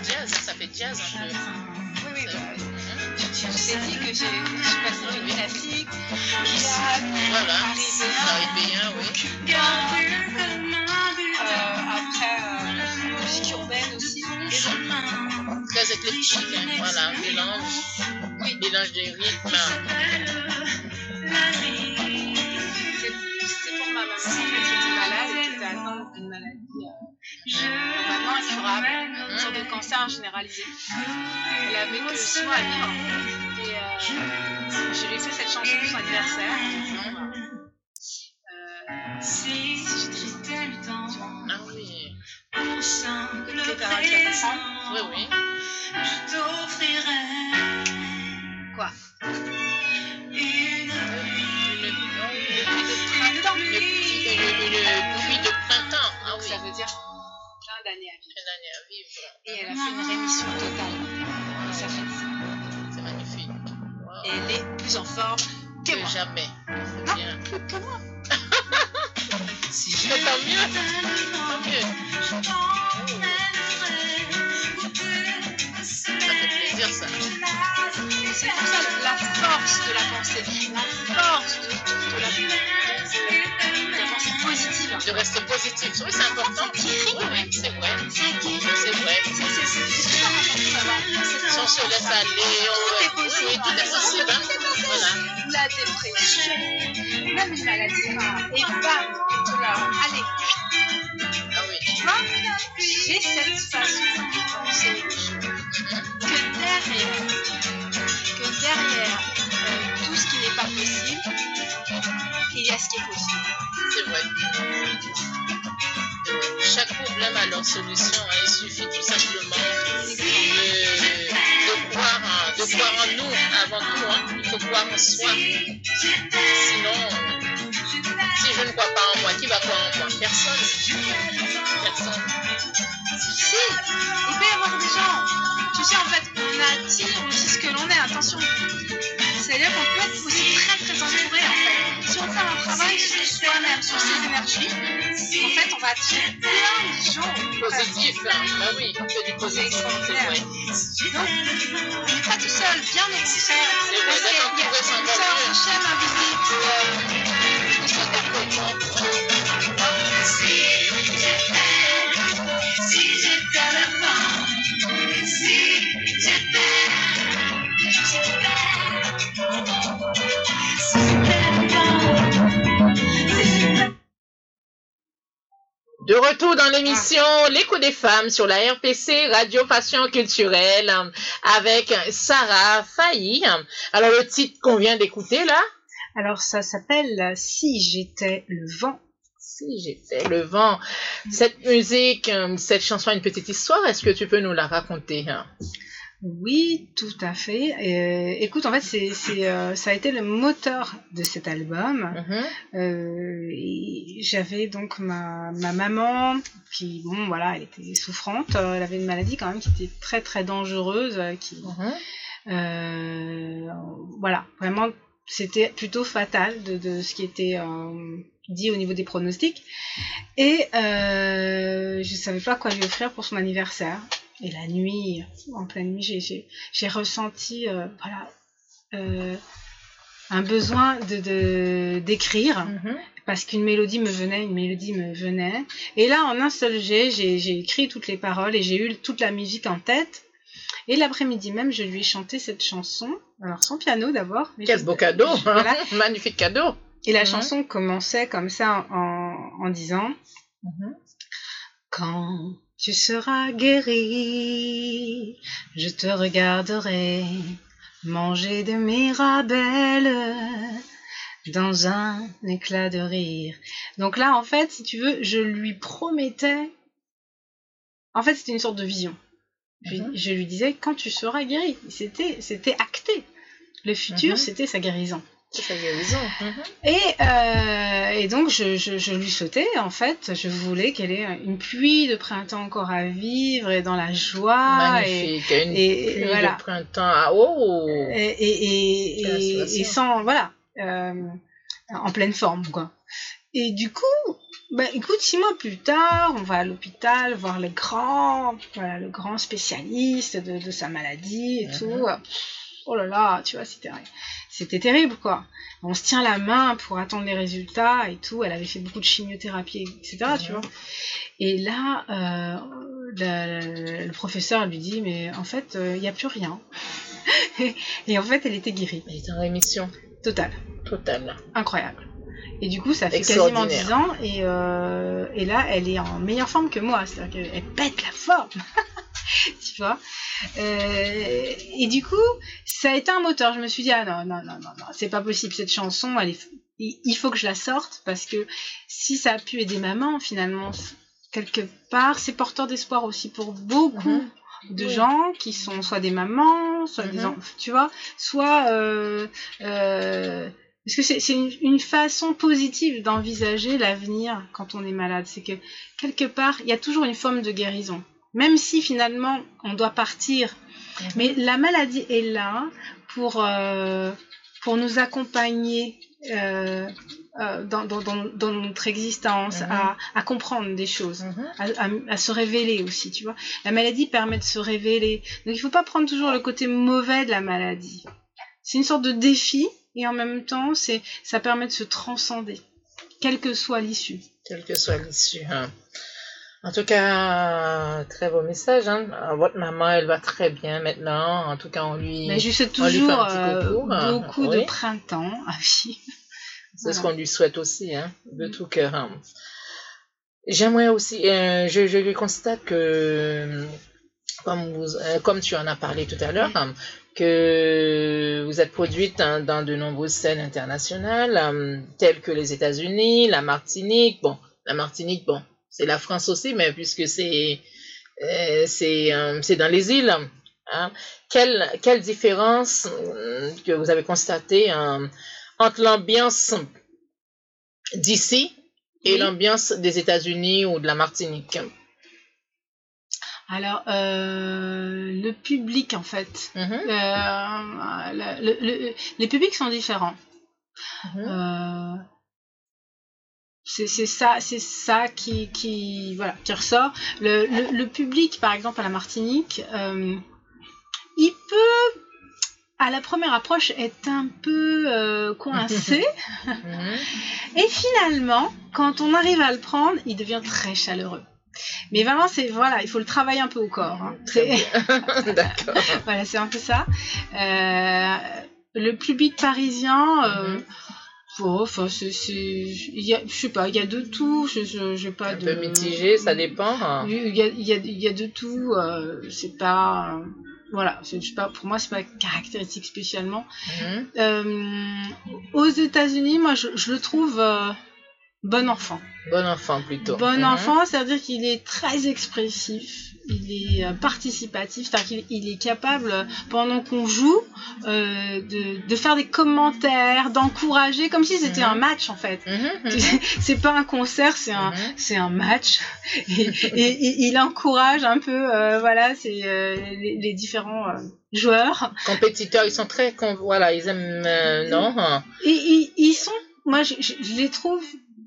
jazz, ça fait jazz un peu. Oui, oui, Ça- bah, je t'ai dit que j'ai- je suis passée du classique, jazz, Voilà, parisien, caribéen, oui. Euh, après euh, musique urbaine aussi. Très éclectique, hein. voilà, mélange, oui, mélange des rythmes. La vie. c'est pour ma maman en fait, qui était malade et atteinte d'une maladie euh, maintenant incurable, une sorte de cancer généralisé. Elle avait que 6 mois à vivre. Et euh, je lui ai fait cette chanson pour son anniversaire. bah, euh, Si j'étais le temps Ah oui, pour simple oui, oui. je t'offrirais tant (laughs) mieux. Tant mieux. C'est pour ça la force de la pensée, la force de, la, de la pensée positive. De rester positif. Oui, c'est important. Ça guérit, Oui, oui, c'est vrai. Ça guérit. C'est vrai. C'est super important Si on se laisse aller, on... Est possible. Oui, tout est possible. hein. Voilà. la dépression, même une maladie rare, et bam, allez, Ah oui. tu vois, j'ai cette façon de penser les choses. Que derrière, que derrière euh, tout ce qui n'est pas possible, il y a ce qui est possible. C'est vrai. Chaque problème a leur solution. hein. Il suffit tout simplement de, de, croire, en, nous avant tout. hein. Il faut croire en soi. Sinon, si je ne crois pas en moi, qui va croire en moi? Personne. Personne. Si, il peut y avoir des gens, tu sais, en fait, on attire aussi ce que l'on est, attention. C'est-à-dire qu'on peut être aussi très très entouré en fait. Si on fait un travail sur soi-même, sur ses énergies, en fait, on va attirer plein de gens. Positif. Hein. Bah oui, on fait du positif. C'est. Donc, on n'est pas tout seul, bien au contraire. C'est vrai, d'accord. Le De retour dans l'émission L'écho des femmes sur la RPC Radio Passion Culturelle avec Sarah Failly. Alors le titre qu'on vient d'écouter là, Alors, ça s'appelle Si j'étais le vent. si j'étais le vent. Cette musique, euh, cette chanson a une petite histoire. Est-ce que tu peux nous la raconter hein? Oui, tout à fait. Euh, écoute, en fait, c'est, euh, ça a été le moteur de cet album. Mhm. Euh, et j'avais donc ma, ma maman qui, bon, voilà, elle était souffrante. Euh, Elle avait une maladie quand même qui était très très dangereuse. euh, Qui, Mhm. euh, voilà, vraiment, c'était plutôt fatal de, de ce qui était euh, dit au niveau des pronostics. Et euh, je savais pas quoi lui offrir pour son anniversaire. Et la nuit, en pleine nuit, j'ai- j'ai j'ai ressenti, euh, voilà, un besoin de de- d'écrire Mhm. parce qu'une mélodie me venait, une mélodie me venait. Et là, en un seul jet, j'ai j'ai écrit toutes les paroles et j'ai eu toute la musique en tête. Et l'après-midi même, je lui ai chanté cette chanson. Alors, sans piano d'abord. Quel beau cadeau, hein. Voilà. magnifique cadeau. Et la Mhm. chanson commençait comme ça en, en disant Mhm. Quand tu seras guéri, je te regarderai manger des mirabelles dans un éclat de rire. Donc là, en fait, si tu veux, je lui promettais. En fait, c'était une sorte de vision. Je, Mhm. je lui disais quand tu seras guéri. C'était, c'était acté. Le futur, Mhm. c'était sa guérison. Sa guérison. Et, euh, et donc, je, je, je lui souhaitais, en fait, je voulais qu'elle ait une pluie de printemps encore à vivre et dans la joie. Et, Magnifique. Une et- pluie voilà. de printemps. Ah, oh. et sans, voilà, euh, en pleine forme, quoi. Et du coup, bah, écoute, six mois plus tard, on va à l'hôpital voir le grand, voilà, le grand spécialiste de, de sa maladie et Mhm. tout. Oh là là, tu vois, c'était, c'était terrible, quoi. On se tient la main pour attendre les résultats et tout. Elle avait fait beaucoup de chimiothérapie, etc., tu Mhm. vois. Et là, euh, le, le professeur lui dit, mais en fait, euh, il n'y a plus rien. (laughs) et en fait, elle était guérie. Elle est en rémission Total. totale. Incroyable. Et du coup, ça fait quasiment Extraordinaire. 10 ans. Et, euh, et là, elle est en meilleure forme que moi. C'est-à-dire qu'elle pète la forme. (laughs) tu vois Euh, Et du coup, ça a été un moteur. Je me suis dit, ah non, non, non, non, non, c'est pas possible. Cette chanson, elle est... il faut que je la sorte. Parce que si ça a pu aider maman, finalement, quelque part, c'est porteur d'espoir aussi pour beaucoup Mhm. de Oui. gens qui sont soit des mamans, soit des Mhm. enfants, tu vois, soit euh, euh, parce que c'est une, une façon positive d'envisager l'avenir quand on est malade. C'est que quelque part, il y a toujours une forme de guérison. Même si finalement on doit partir, mais la maladie est là pour euh, pour nous accompagner euh, euh, dans, dans, dans, dans notre existence, Mhm. à, à comprendre des choses Mhm. à, à- à se révéler aussi, tu vois. La maladie permet de se révéler. Donc il faut pas prendre toujours le côté mauvais de la maladie. C'est une sorte de défi et en même temps, c'est ça permet de se transcender, quelle que soit l'issue. quelle que soit l'issue. hein. En tout cas, très beau message. Hein. Euh, Votre maman, elle va très bien maintenant. En tout cas, on lui, Mais je sais toujours euh, hein. beaucoup de printemps. Ah (laughs) oui. c'est ce qu'on lui souhaite aussi, hein, de tout cœur. hein. J'aimerais aussi, euh, je, je constate que, comme, vous, euh, comme tu en as parlé tout à l'heure, hein, que vous êtes produite hein, dans de nombreuses scènes internationales, hein, telles que les États-Unis, la Martinique. Bon, la Martinique, bon, c'est la France aussi, mais puisque c'est euh, c'est euh, dans les îles. Hein. Quelle, quelle différence euh, que vous avez constatée hein, entre l'ambiance d'ici et Oui. l'ambiance des États-Unis ou de la Martinique? Alors euh, le public en fait, Mhm, euh, le- le- le- les publics sont différents. mhm, Euh, c'est ça, c'est ça qui, qui, voilà, qui ressort. Le, public, par exemple, à la Martinique, il peut, à la première approche, être un peu euh, coincé. (laughs) (laughs) mhm. et finalement, quand on arrive à le prendre, il devient très chaleureux. Mais vraiment, c'est voilà, il faut le travailler un peu au corps. hein. (laughs) (laughs) D'accord. voilà, c'est un peu ça. Euh, le public parisien, euh, bon, enfin, c'est, je sais pas, il y a de tout. Je, je, j'ai pas Un de. peu mitigé, ça dépend. hein. Il y a, y a, y a de tout. euh, c'est pas, voilà, je sais pas, pour moi, c'est pas caractéristique spécialement. Mhm, Euh, aux États-Unis, moi, je, je le trouve euh, bon enfant. Bon enfant plutôt. Bon Mhm. enfant, c'est-à-dire qu'il est très expressif, il est euh, participatif, c'est-à-dire qu'il il est capable, pendant qu'on joue, euh, de, de faire des commentaires, d'encourager, comme si c'était Mhm. un match en fait. Mhm, (laughs) c'est pas un concert, c'est un, c'est un match. (laughs) Et, et- et il encourage un peu, euh, voilà, c'est euh, les, les différents joueurs. Compétiteurs, ils sont très. Voilà, ils aiment. non hein. Et ils, ils sont, moi, je, je- je les trouve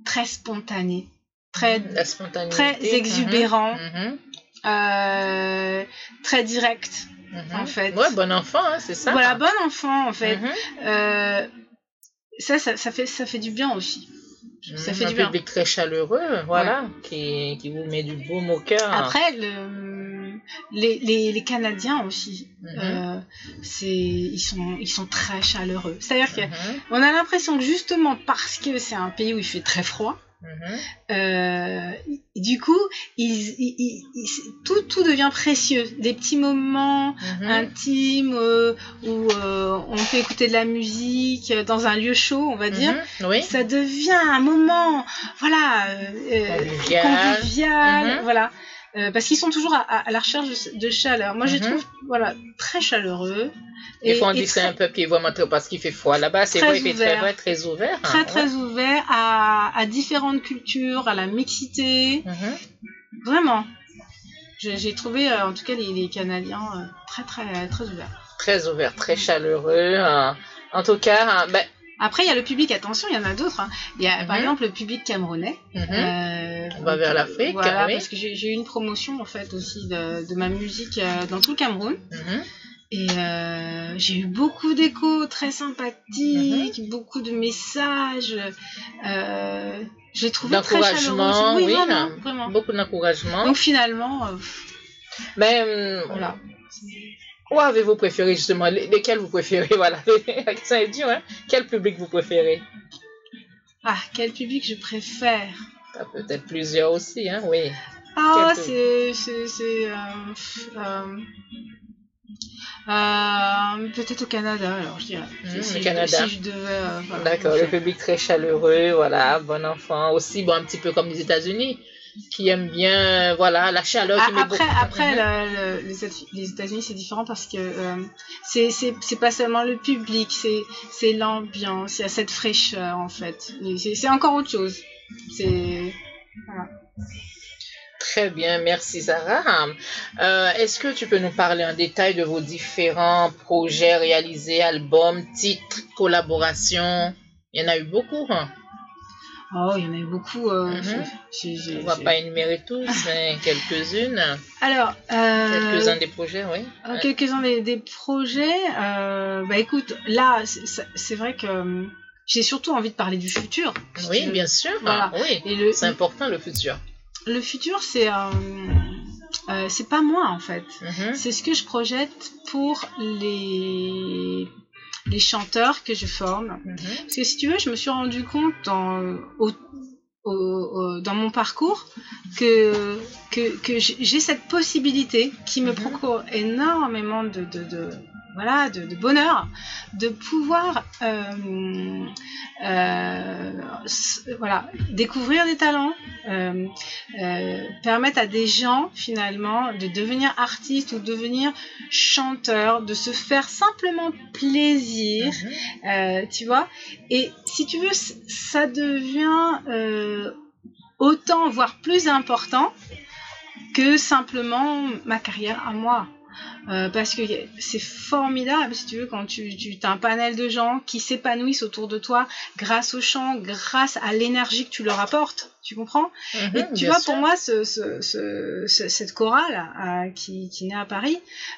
très spontanés, très, très exubérants. Mhm, mhm, euh, très direct mhm. en fait. Ouais, bon enfant, hein, c'est ça. voilà bon enfant en fait Euh, ça, ça ça fait ça fait du bien aussi ça fait un du bien. public très chaleureux, voilà, qui, qui vous met du baume au cœur. après le, les, les, les Canadiens aussi Mhm, euh, c'est ils sont ils sont très chaleureux c'est à dire que mhm, on a l'impression que justement parce que c'est un pays où il fait très froid mhm. euh, du coup ils, ils- ils- tout tout devient précieux des petits moments Mhm. intime euh, où euh, on peut écouter de la musique euh, dans un lieu chaud, on va dire. Oui. Ça devient un moment, voilà, euh, Convivial. convivial, voilà. Euh, parce qu'ils sont toujours à, à- à la recherche de, de chaleur. Moi, je Mhm. trouve, voilà, très chaleureux. Et dit que c'est très, un peuple qui est vraiment trop parce qu'il fait froid là-bas. C'est Très vrai, il fait très ouvert. vrai, très ouvert. hein, très, ouais. très ouvert à, à différentes cultures, à la mixité. Mhm. Vraiment. J'ai trouvé, euh, en tout cas, les, les Canadiens euh, très, très, très ouverts. Très ouvert, très chaleureux. hein. En tout cas, hein, ben, Après, il y a le public, attention, il y en a d'autres. hein. Il y a par Mhm. exemple le public camerounais. mhm. Euh, On va vers l'Afrique, Voilà, oui. parce que j'ai eu une promotion en fait aussi de, de ma musique euh, dans tout le Cameroun. Mhm. Et euh, j'ai eu beaucoup d'échos très sympathiques, beaucoup de messages. Euh, j'ai trouvé très chaleureux. oui, vraiment, hein. vraiment. beaucoup d'encouragement. Donc finalement, euh, Mais hum, voilà. Où avez-vous préféré justement? Les- Lesquels vous préférez? (laughs) Voilà, la question est dure. Hein? Quel public vous préférez? Ah, quel public je préfère? Ah, Peut-être plusieurs aussi, hein? Oui. Ah, c'est. euh, euh, euh, Peut-être au Canada, alors je dirais. Mhm, si, je- Canada. si je devais. euh, voilà, D'accord, le public très chaleureux, voilà, bon enfant. Aussi, bon, un petit peu comme les États-Unis. Qui aime bien, voilà, la chaleur. Ah, après, beaucoup- après le- le- les États- les États-Unis, c'est différent parce que euh, c'est pas seulement le public, c'est l'ambiance, il y a cette fraîcheur en fait. C'est encore autre chose. C'est Très bien, merci Sarah. Euh, Est-ce que tu peux nous parler en détail de vos différents projets réalisés, albums, titres, collaborations? Il y en a eu beaucoup, hein? Oh, il y en a eu beaucoup. euh, Mhm. On va j'ai- pas énumérer tous, mais quelques-unes. Alors, euh, Quelques-uns des projets, oui. Euh, Quelques-uns des, des projets. bah écoute, là, c'est- vrai que j'ai surtout envie de parler du futur. Oui, bien sûr. Voilà. Oui, Et le, c'est important le futur. le futur, c'est c'est pas moi en fait. Mhm. C'est ce que je projette pour les les chanteurs que je forme. Mhm. Parce que si tu veux, je me suis rendu compte dans, au- au- au- dans mon parcours que, que, que j'ai cette possibilité qui me Mhm. procure énormément de, de, de- voilà, de, de bonheur de pouvoir euh, euh, voilà, découvrir des talents, euh, euh, permettre à des gens finalement de devenir artistes ou devenir chanteurs, de se faire simplement plaisir Mhm. euh, tu vois et si tu veux ça devient euh, autant voire plus important que simplement ma carrière à moi Euh, parce que c'est formidable si tu veux quand tu, tu as un panel de gens qui s'épanouissent autour de toi grâce au chant grâce à l'énergie que tu leur apportes tu comprends? Mhm, et tu vois, sûr. pour moi, ce, ce- ce- ce- cette chorale euh, qui, qui naît à Paris,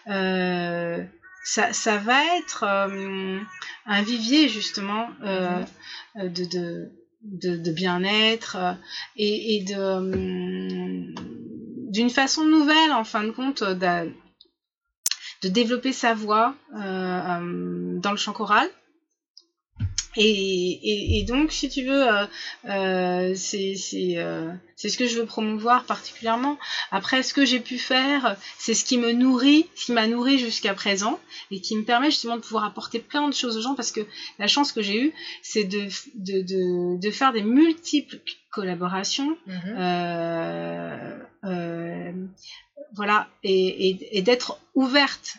euh, ça, ça va être un vivier justement Mhm. de, de, de, de bien-être et, et de d'une façon nouvelle, en fin de compte, de développer sa voix euh, euh, dans le chant choral. Et, et, et donc, si tu veux, euh, euh, c'est c'est, euh, c'est ce que je veux promouvoir particulièrement. Après, ce que j'ai pu faire, c'est ce qui me nourrit, ce qui m'a nourri jusqu'à présent, et qui me permet justement de pouvoir apporter plein de choses aux gens, parce que la chance que j'ai eue, c'est de, de, de, de faire des multiples collaborations, euh, voilà, et, et, et d'être ouverte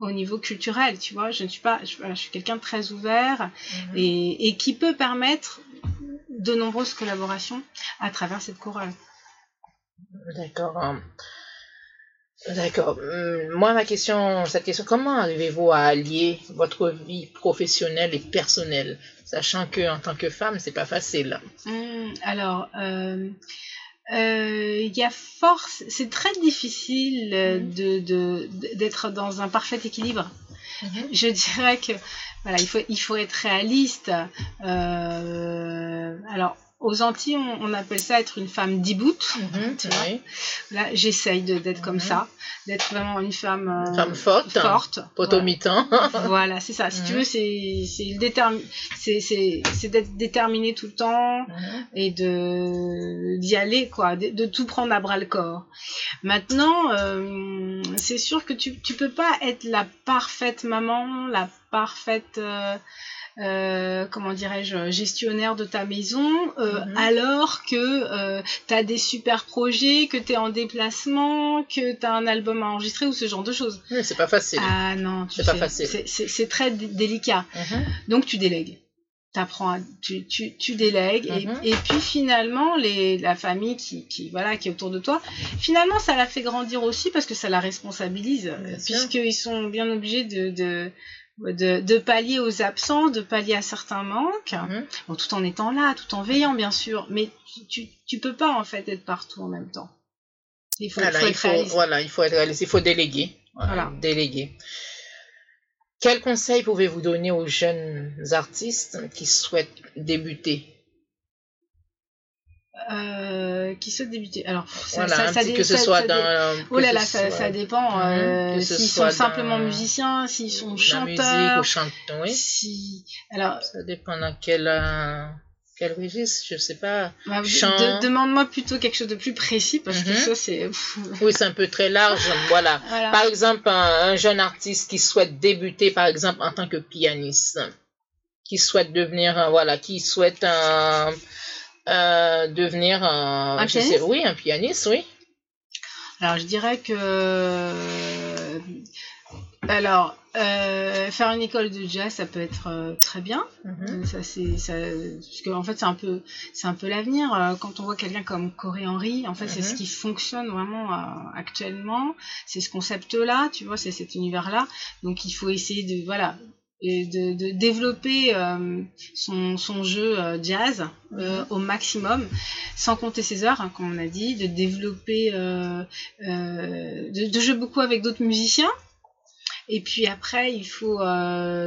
au niveau culturel, tu vois. Je ne suis pas, je, voilà, je suis quelqu'un de très ouvert Mhm. et, et qui peut permettre de nombreuses collaborations à travers cette chorale. D'accord. hein. D'accord. Hum, Moi, ma question, cette question, comment arrivez-vous à allier votre vie professionnelle et personnelle, sachant que en tant que femme, c'est pas facile? Hum, alors, euh, euh, il y a force, c'est très difficile euh, Mhm. de de- d'être dans un parfait équilibre. (laughs) Je dirais que voilà, il faut il faut être réaliste. Euh, alors aux Antilles, on, on appelle ça être une femme d'ibout. Mhm, (laughs) oui. Là, j'essaye d'être comme Mhm. ça, d'être vraiment une femme, euh, Femme forte, forte. potomitan. Voilà, (laughs) Voilà, c'est ça. Si tu Mhm. veux, c'est détermi- d'être déterminé tout le temps et de d'y aller quoi, de, de tout prendre à bras le corps. Maintenant, euh, c'est sûr que tu tu peux pas être la parfaite maman, la parfaite euh, euh, comment dirais-je gestionnaire de ta maison euh, Mhm. alors que tu as des super projets, que tu es en déplacement, que tu as un album à enregistrer ou ce genre de choses. Oui, c'est pas facile. Ah non, C'est pas facile. c'est- très dé- délicat. Mhm. Donc tu délègues. T'apprends, à- tu, tu, tu délègues Mhm. et, et puis finalement les, la famille qui, qui voilà qui est autour de toi, finalement ça la fait grandir aussi parce que ça la responsabilise puisqu'ils sont bien obligés de, de de, de pallier aux absents, de pallier à certains manques, Mhm. bon, tout en étant là, tout en veillant bien sûr, mais tu, tu, peux pas en fait être partout en même temps. Il faut, Voilà, faut être réaliste. voilà, il faut être réaliste, il faut déléguer. Voilà, Voilà. Déléguer. Quel conseil pouvez-vous donner aux jeunes artistes qui souhaitent débuter? Euh, qui souhaitent débuter. Alors, ça, Voilà, ça, ça que ce soit dans. Oh là là, ça, soit ça dépend. Mhm, euh, s'ils sont simplement dans musiciens, s'ils sont la musique chanteurs. ou chant, oui. Si... Alors, Ça dépend dans quel, euh, quel registre, je sais pas. bah, de- demande-moi plutôt quelque chose de plus précis parce que Mhm. ça, c'est. Oui, c'est un peu très large, (laughs) voilà. voilà. Par exemple, un, un jeune artiste qui souhaite débuter, par exemple, en tant que pianiste, qui souhaite devenir, voilà, qui souhaite un, euh, devenir un, Un je sais- pianiste oui, un pianiste, oui. Alors, je dirais que. Alors, euh, faire une école de jazz, ça peut être euh, très bien. Mhm. Ça, c'est, ça, parce que en fait, c'est un peu, c'est un peu l'avenir. Quand on voit quelqu'un comme Corey Henry, en fait, c'est Mhm. ce qui fonctionne vraiment euh, actuellement. C'est ce concept-là, tu vois, c'est cet univers-là. Donc, il faut essayer de, voilà, et de, de développer euh, son, son jeu euh, jazz euh, au maximum, sans compter ses heures, hein, comme on a dit, de développer, de, de jouer beaucoup avec d'autres musiciens. Et puis après, il faut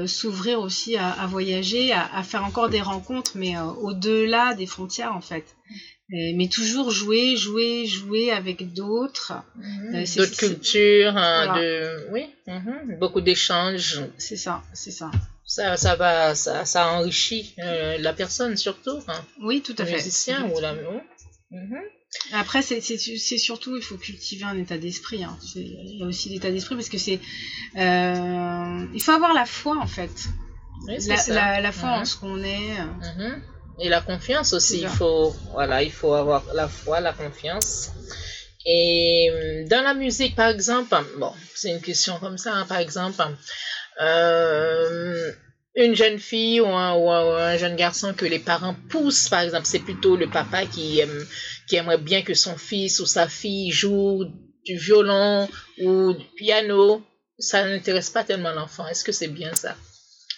s'ouvrir aussi à, à voyager, à, à faire encore des rencontres, mais au-delà des frontières en fait. Et- mais toujours jouer, jouer, jouer avec d'autres. Euh, c'est- D'autres cultures, hein, Voilà. de, oui, mhm, beaucoup d'échanges. C'est ça, c'est ça. Ça, ça va, ça, ça enrichit euh, la personne surtout, hein, Oui, tout à le fait. musicien ou la. Mhm. Après, c'est c'est- c'est surtout, il faut cultiver un état d'esprit. hein. Il y a aussi l'état d'esprit parce que c'est. euh, il faut avoir la foi en fait. Oui, c'est La, ça. la, la foi en Mhm. ce qu'on est. Et la confiance aussi, il faut, voilà, il faut avoir la foi, la confiance. Et euh, dans la musique, par exemple, bon, c'est une question comme ça, hein, par exemple, euh, une jeune fille ou un, ou un- ou un jeune garçon que les parents poussent, par exemple, c'est plutôt le papa qui aime, qui aimerait bien que son fils ou sa fille joue du violon ou du piano. Ça n'intéresse pas tellement l'enfant. Est-ce que c'est bien ça?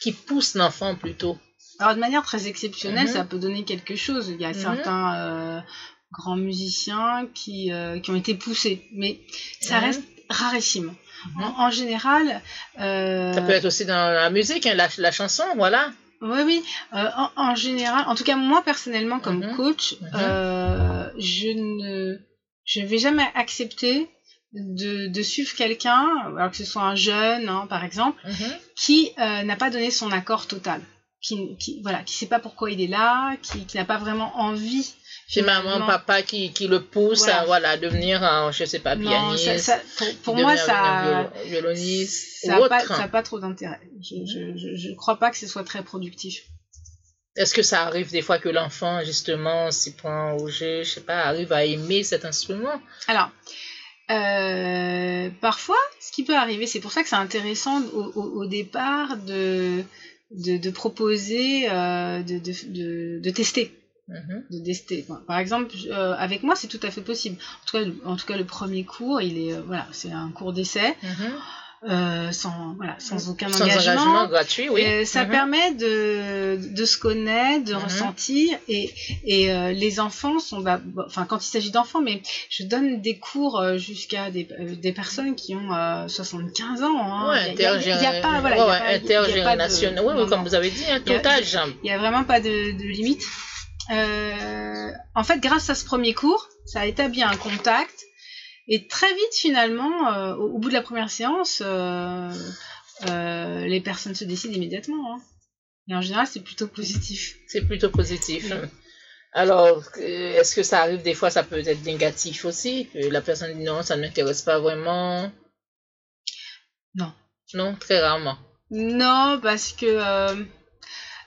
Qui pousse l'enfant plutôt? Alors de manière très exceptionnelle, Mhm. ça peut donner quelque chose. Il y a Mhm. certains euh, grands musiciens qui, euh, qui ont été poussés, mais ça Mhm. reste rarissime. En, en général, euh, Ça peut être aussi dans la musique, hein, la, la chanson, voilà. Oui, oui. Euh, en, en général, en tout cas moi personnellement comme coach, je ne je ne vais jamais accepter de, de suivre quelqu'un, alors que ce soit un jeune, hein, par exemple, qui euh, n'a pas donné son accord total, qui, qui voilà, qui sait pas pourquoi il est là, qui, qui n'a pas vraiment envie. C'est maman, papa qui, qui le pousse Voilà. à voilà, devenir, un, je sais pas, Non, pianiste, ça, ça- pour, moi ça violoniste ça n'a pas, autre. ça a pas trop d'intérêt. Je, je, je, je crois pas que ce soit très productif. Est-ce que ça arrive des fois que l'enfant, justement, s'y prend au jeu, je sais pas, arrive à aimer cet instrument? Alors, euh, parfois, ce qui peut arriver, c'est pour ça que c'est intéressant au, au- au départ de, de, de proposer, euh, de, de, de, de tester. Mhm. De tester quoi. Par exemple, euh, avec moi, c'est tout à fait possible. En tout cas, le, en tout cas, le premier cours, il est, euh, voilà, c'est un cours d'essai, Mhm. Euh, sans, voilà, sans aucun Sans engagement. engagement gratuit, oui. Et ça Mhm. permet de, de se connaître, de Mhm. ressentir. Et, et euh, les enfants sont, bah, bah, enfin quand il s'agit d'enfants, mais je donne des cours euh, jusqu'à des, euh, des personnes qui ont euh, 75 ans. Hein. Ouais, Il y a- pas- voilà, ouais, intergénérationnel. Oui, non, comme vous avez dit, a- tout âge. Il n'y a vraiment pas de, de limite. Euh, en fait, grâce à ce premier cours, ça a établi un contact. Et très vite, finalement, euh, au, au bout de la première séance, euh, euh, les personnes se décident immédiatement. hein. Et en général, c'est plutôt positif. C'est plutôt positif. Oui. Alors, est-ce que ça arrive des fois, ça peut être négatif aussi, que la personne dit non, ça ne m'intéresse pas vraiment? Non. Non, très rarement. Non, parce que... euh,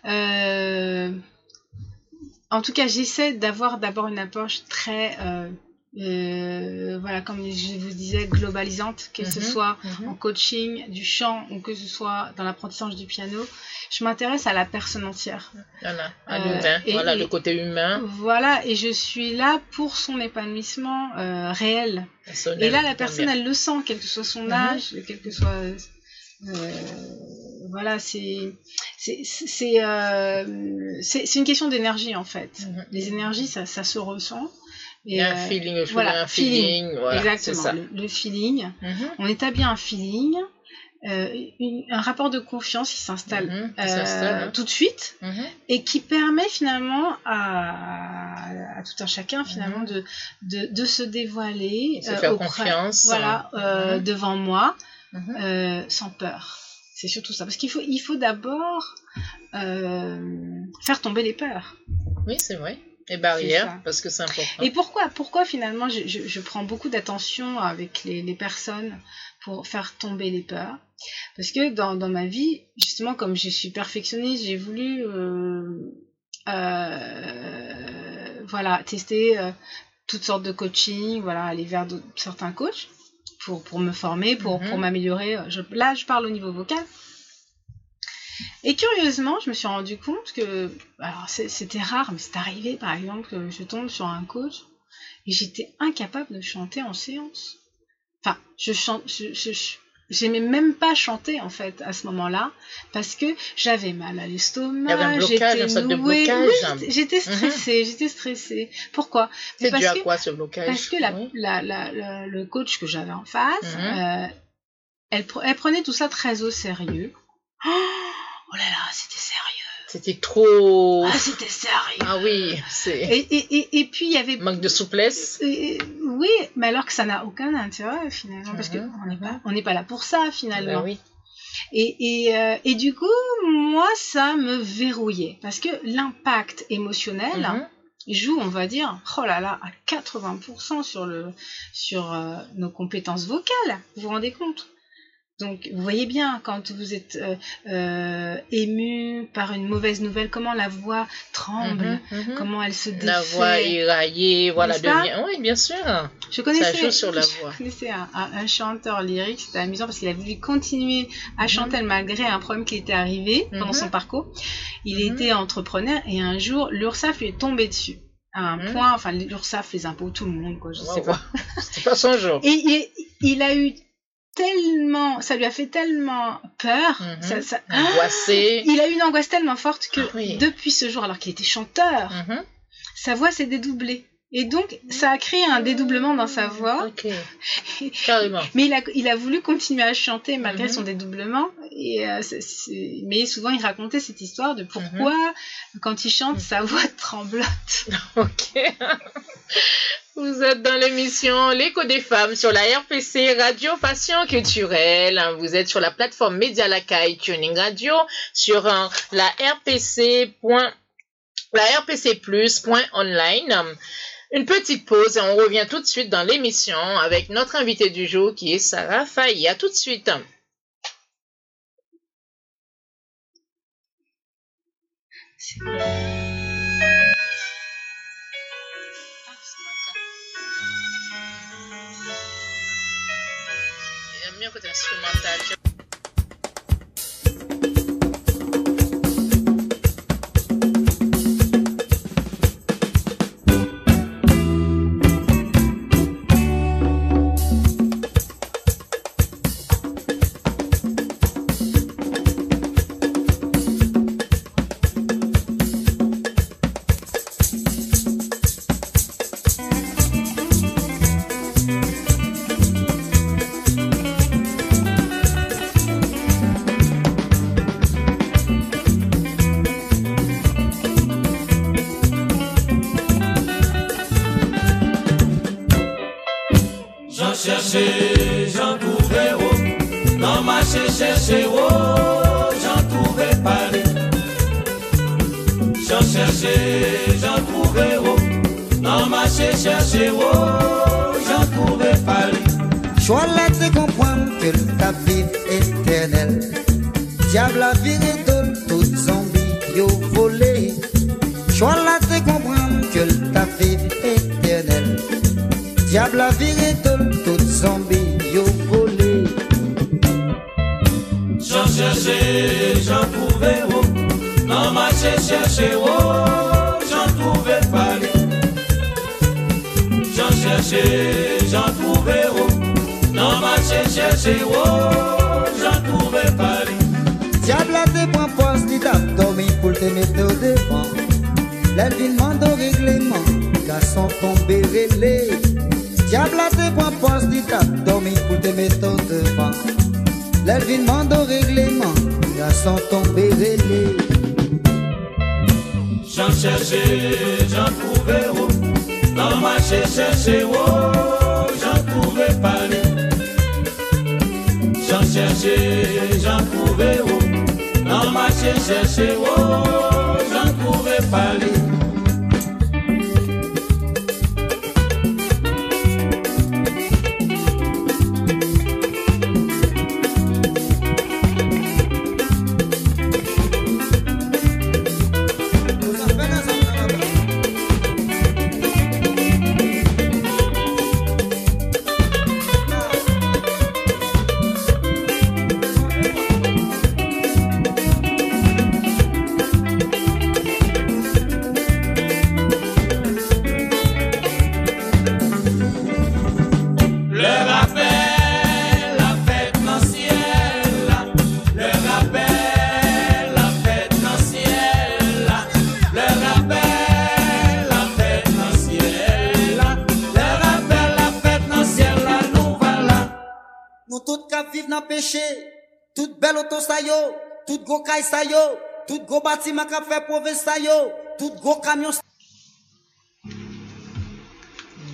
euh, en tout cas, j'essaie d'avoir d'abord une approche très... euh, euh, voilà, comme je vous disais, globalisante, que ce Mhm. soit Mhm. en coaching du chant ou que ce soit dans l'apprentissage du piano. Je m'intéresse à la personne entière. Voilà, à Euh, l'humain. voilà, et- le côté humain. Voilà, et je suis là pour son épanouissement euh, réel. personnel, Et là, la personne, bien. elle le sent, quel que soit son Mhm. âge, quel que soit. voilà, c'est c'est une question d'énergie en fait. Les énergies, ça, ça se ressent. Il y a un euh, feeling, je voilà, un feeling. Voilà, exactement, ça. le, le feeling. Mhm. On établit un feeling, euh, une- un rapport de confiance qui s'installe Mhm, qui euh, hein. tout de suite Mhm. et qui permet finalement à, à tout un chacun finalement de, de, de se dévoiler Se euh, faire confiance. voilà euh, Mhm. devant moi euh, sans peur c'est surtout ça parce qu'il faut il faut d'abord euh, faire tomber les peurs Oui, c'est vrai. Les barrières, parce que c'est important. et pourquoi pourquoi finalement je, je, je prends beaucoup d'attention avec les, les personnes pour faire tomber les peurs? Parce que dans, dans ma vie justement comme je suis perfectionniste j'ai voulu euh, euh, voilà, tester euh, toutes sortes de coaching, voilà, aller vers certains coachs pour, pour me former, pour, Mhm. pour m'améliorer. Je- là, je parle au niveau vocal. Et curieusement, je me suis rendu compte que, alors c'était rare, mais c'est arrivé par exemple que je tombe sur un coach et j'étais incapable de chanter en séance. Enfin, je chante, je, je- je- j'aimais même pas chanter en fait à ce moment-là parce que j'avais mal à l'estomac. J'étais nouée. Oui, j'étais- j'étais stressée, j'étais stressée. Pourquoi? C'est parce dû à que- quoi ce blocage? Parce que la, Oui. la, la- la- le coach que j'avais en face, Mhm. euh, elle, elle prenait tout ça très au sérieux. Oh là là, c'était sérieux. C'était trop. Ah, c'était sérieux. Ah oui, c'est Et, et, et, et puis il y avait manque de souplesse. oui, mais alors que ça n'a aucun intérêt finalement, parce qu'on n'est pas, on n'est pas là pour ça finalement. Ben oui. Et, et, euh, et du coup, moi, ça me verrouillait, parce que l'impact émotionnel Mhm. joue, on va dire, oh là là, à 80% sur, le, sur euh, nos compétences vocales. Vous vous rendez compte? Donc, vous voyez bien, quand vous êtes euh, euh, ému par une mauvaise nouvelle, comment la voix tremble, Mhm, mhm. comment elle se défait. La voix éraillée, voilà, devient. Oui, bien sûr. Je connaissais, joue sur la je voix. connaissais un, un- un chanteur lyrique, c'était amusant parce qu'il a voulu continuer à chanter malgré un problème qui était arrivé pendant Mhm. son parcours. Il Mhm. était entrepreneur et un jour, l'URSSAF lui est tombé dessus. À un Mhm. point, enfin, l'URSSAF, les impôts, tout le monde, quoi, je sais Waouh, pas. (laughs) C'était pas son jour. Et il, il a eu tellement, ça lui a fait tellement peur, Mhm. ça- ça- Angoissé. (gasps) il a eu une angoisse tellement forte que Ah oui. depuis ce jour, alors qu'il était chanteur, Mhm. sa voix s'est dédoublée. Et donc, ça a créé un dédoublement dans sa voix. Ok. (laughs) Carrément. Mais il a, il a voulu continuer à chanter malgré Mhm. son dédoublement. Et, euh, mais souvent, il racontait cette histoire de pourquoi, quand il chante, sa voix (laughs) tremblote. Ok. Vous êtes dans l'émission L'écho des femmes sur la RPC Radio Passion Culturelle. Vous êtes sur la plateforme Média Lacaille Tuning Radio sur la RPC. La RPC Online. Une petite pause et on revient tout de suite dans l'émission avec notre invité du jour qui est Sarah Faye. À tout de suite. Cas. Il y a mieux côté instrumental.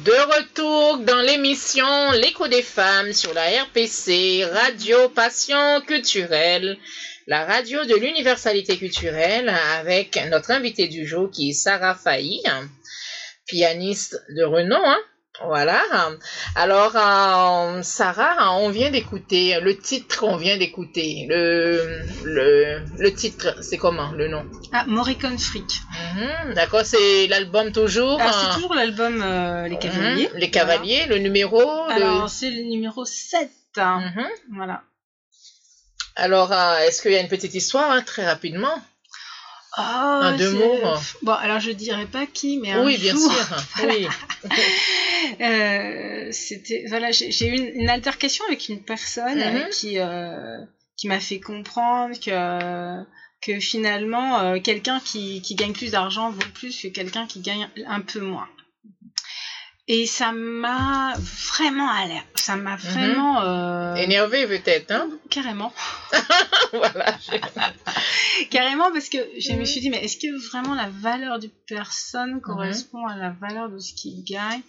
De retour dans l'émission L'écho des femmes sur la RPC, Radio Passion Culturelle, la radio de l'universalité culturelle avec notre invité du jour qui est Sarah Failly, pianiste de renom. Hein? Voilà. Alors, euh, Sarah, on vient d'écouter le titre qu'on vient d'écouter. Le, le, le titre, c'est comment le nom? Ah, Morricone Freak. Mhm, D'accord, c'est l'album toujours. Ah, euh, c'est toujours l'album euh, Les Cavaliers. mhm, Les Cavaliers, le numéro. Le- Alors, c'est le numéro 7. hein. Mhm. Voilà. Alors, euh, est-ce qu'il y a une petite histoire, hein, très rapidement? Oh, Un, deux mots. Bon, alors je dirais pas qui, mais un Oui, bien sûr. (laughs) Oui. (laughs) euh, c'était voilà, j'ai eu une, une altercation avec une personne Mhm. euh, qui euh, qui m'a fait comprendre que que finalement euh, quelqu'un qui, qui gagne plus d'argent vaut plus que quelqu'un qui gagne un peu moins. Et ça m'a vraiment alerte. Ça m'a vraiment euh, Énervé peut-être, hein? carrément (laughs) (laughs) Voilà. Carrément, parce que je Mhm. me suis dit, mais est-ce que vraiment la valeur d'une personne correspond à la valeur de ce qu'il gagne?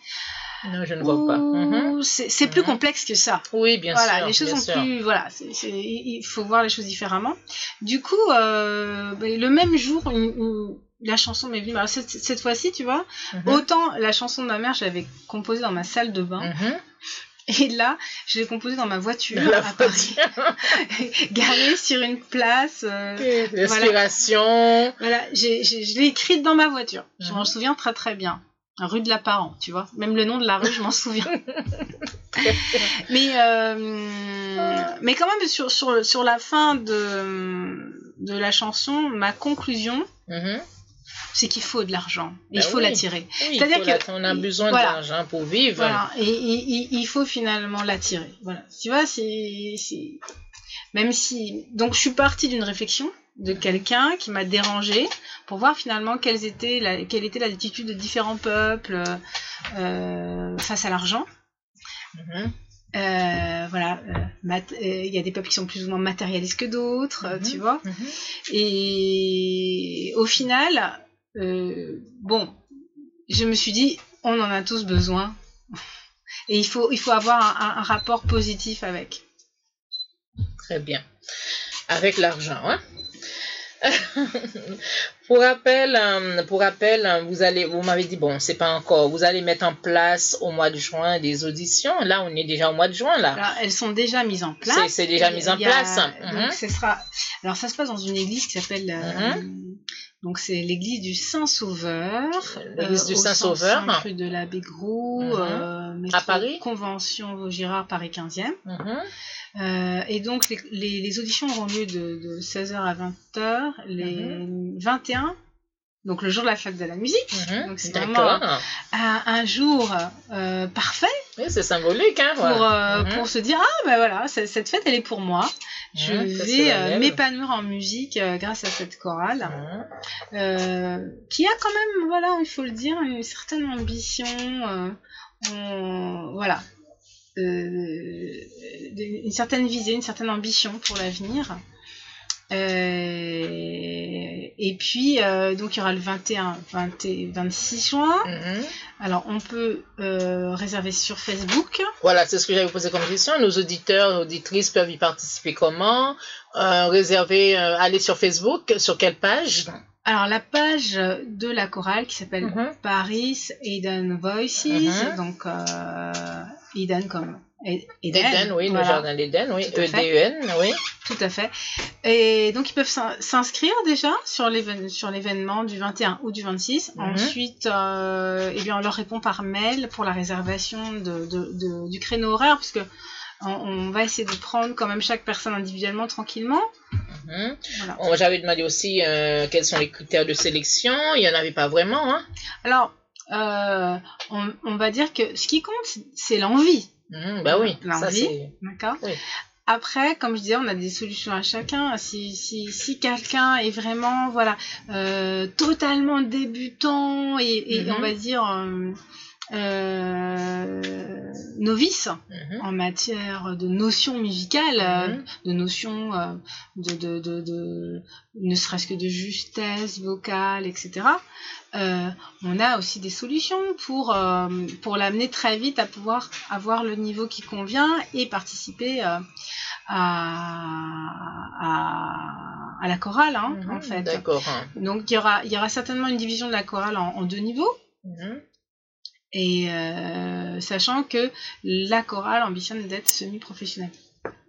Non, je ne vois pas. Mhm. C'est plus Mhm. complexe que ça. Oui, bien voilà, sûr. les choses sont sûr. plus. Voilà, il il faut voir les choses différemment. Du coup, euh, ben, le même jour, une- une- la chanson m'est venue. Alors, cette, cette fois-ci, tu vois, Mhm. autant la chanson de ma mère, je l'avais composée dans ma salle de bain, Mhm. et là, je l'ai composée dans ma voiture La à Paris, (laughs) garée sur une place. euh, L'inspiration. Voilà, j'ai- j'ai- je l'ai écrite dans ma voiture. Je Mhm. m'en souviens très très bien. Rue de la Parent, tu vois. Même le nom de la rue, je m'en souviens. (laughs) mais, euh, mais quand même, sur, sur, sur la fin de, de la chanson, ma conclusion. C'est qu'il faut de l'argent. Et Ben il faut oui. l'attirer. Oui, C'est-à-dire il faut la- que- on a besoin voilà. d'argent pour vivre. Voilà, et, il faut finalement l'attirer. Voilà, tu vois, c'est, même si donc je suis partie d'une réflexion de quelqu'un qui m'a dérangé pour voir finalement quelles étaient la... quelle était l'attitude de différents peuples euh, face à l'argent. Mhm. Euh, voilà, euh, euh, il y a des peuples qui sont plus ou moins matérialistes que d'autres, euh, Mhm. tu vois. Mhm. Et au final, bon, je me suis dit, on en a tous besoin. Et il faut, il faut avoir un, un rapport positif avec. Très bien. Avec l'argent, hein (laughs) pour rappel, euh, pour rappel, euh, vous allez, vous m'avez dit bon, c'est pas encore. Vous allez mettre en place au mois de juin des auditions. Là, on est déjà au mois de juin là. Alors, elles sont déjà mises en place. C'est- déjà mis en a- place. Donc, Mhm. ce sera. Alors, ça se passe dans une église qui s'appelle. euh, Donc, c'est l'église du Saint-Sauveur. L'église du au Saint-Sauveur. 105 rue de l'abbé Grou. Mhm. euh, À Paris Convention Vaugirard, Paris 15e. Mhm. Euh, et donc, les, les- les auditions auront lieu de, de 16h à 20h, les 21, donc le jour de la fête de la musique. Mhm. Donc, c'est vraiment un, un jour euh, parfait Oui, c'est symbolique, hein. pour, voilà. euh, Mhm. pour se dire Ah, ben voilà, cette fête, elle est pour moi. Je vais euh, m'épanouir en musique euh, grâce à cette chorale, Mhm. qui a quand même, voilà, il faut le dire, une certaine ambition. on- voilà. Une certaine visée, une certaine ambition pour l'avenir. Euh, et puis, euh, donc, il y aura le 21, 20 et 26 juin. Mhm. Alors, on peut euh, réserver sur Facebook. Voilà, c'est ce que j'avais posé comme question. Nos auditeurs, auditrices peuvent y participer comment? Réserver, aller sur Facebook, sur quelle page? Alors, la page de la chorale qui s'appelle Mhm. Paris Eden Voices. Mhm. Donc, euh, comme E- Eden, oui, le jardin d'Eden, oui. E-D-E-N, oui. Tout à fait. Et donc, ils peuvent s'in- s'inscrire déjà sur l'événement du 21 ou du 26. Mhm. Ensuite, euh, eh bien, on leur répond par mail pour la réservation de, de- de- du créneau horaire, puisque on, on va essayer de prendre quand même chaque personne individuellement, tranquillement. Mhm. Voilà. J'avais demandé aussi euh, quels sont les critères de sélection. Il n'y en avait pas vraiment, hein. Alors, euh, on, on va dire que ce qui compte, c'est l'envie. Mhm, bah oui, L'envie. c'est... D'accord Oui. Après, comme je disais, on a des solutions à chacun. Si, si, si quelqu'un est vraiment voilà, euh, totalement débutant et, et Mhm. on va dire euh, euh, novice Mhm. en matière de notions musicales, de notions de, de, de, de- ne serait-ce que de justesse vocale, etc. Euh, on a aussi des solutions pour, euh, pour l'amener très vite à pouvoir avoir le niveau qui convient et participer euh, à, à, à la chorale, hein, Mhm. en fait. D'accord. hein. Donc il y aura, il y aura certainement une division de la chorale en, en deux niveaux. Mhm. Et sachant que la chorale ambitionne d'être semi-professionnelle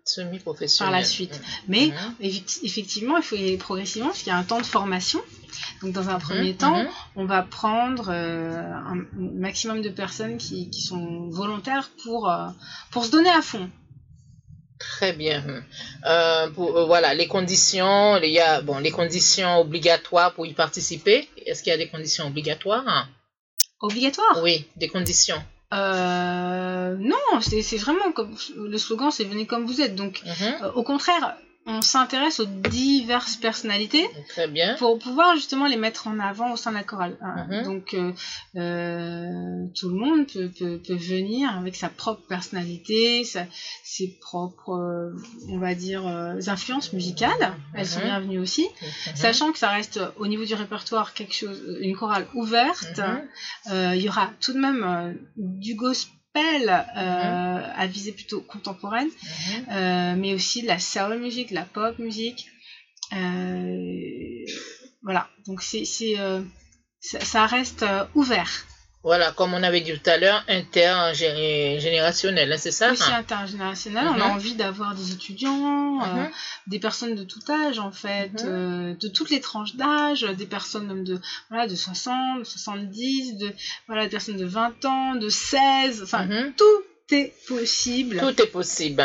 Semi-professionnel. par la suite. Mais Mhm. effect- effectivement, il faut y aller progressivement parce qu'il y a un temps de formation. Donc dans un premier Mhm. temps, Mhm. on va prendre euh, un maximum de personnes qui, qui sont volontaires pour, euh, pour se donner à fond. Très bien. Euh, pour, euh, voilà, les conditions, il y a, bon, les conditions obligatoires pour y participer. Est-ce qu'il y a des conditions obligatoires? Obligatoire Oui, des conditions. Euh, Non, c'est c'est vraiment comme le slogan, c'est venez comme vous êtes. Donc Mhm. euh, au contraire, on s'intéresse aux diverses personnalités Très bien. pour pouvoir justement les mettre en avant au sein de la chorale. hein. Mhm. Donc euh, euh, tout le monde peut, peut, peut venir avec sa propre personnalité, sa- ses propres, euh, on va dire, influences musicales. Elles sont Mhm. bienvenues aussi, Mhm. sachant que ça reste au niveau du répertoire quelque chose, une chorale ouverte. Il y aura tout de même du gospel. Euh, Mhm. à visée plutôt contemporaine, Mhm. euh, mais aussi de la soul music, de la pop music. Euh, voilà, donc c'est, ça, ça reste ouvert. Voilà, comme on avait dit tout à l'heure, intergénérationnel, hein, c'est ça Aussi intergénérationnel, on a Mhm. envie d'avoir des étudiants, euh, Mhm. des personnes de tout âge en fait, Mhm. euh, de toutes les tranches d'âge, des personnes même de, voilà, de 60, de 70, de, voilà, des personnes de 20 ans, de 16, enfin tout est possible. Tout est possible.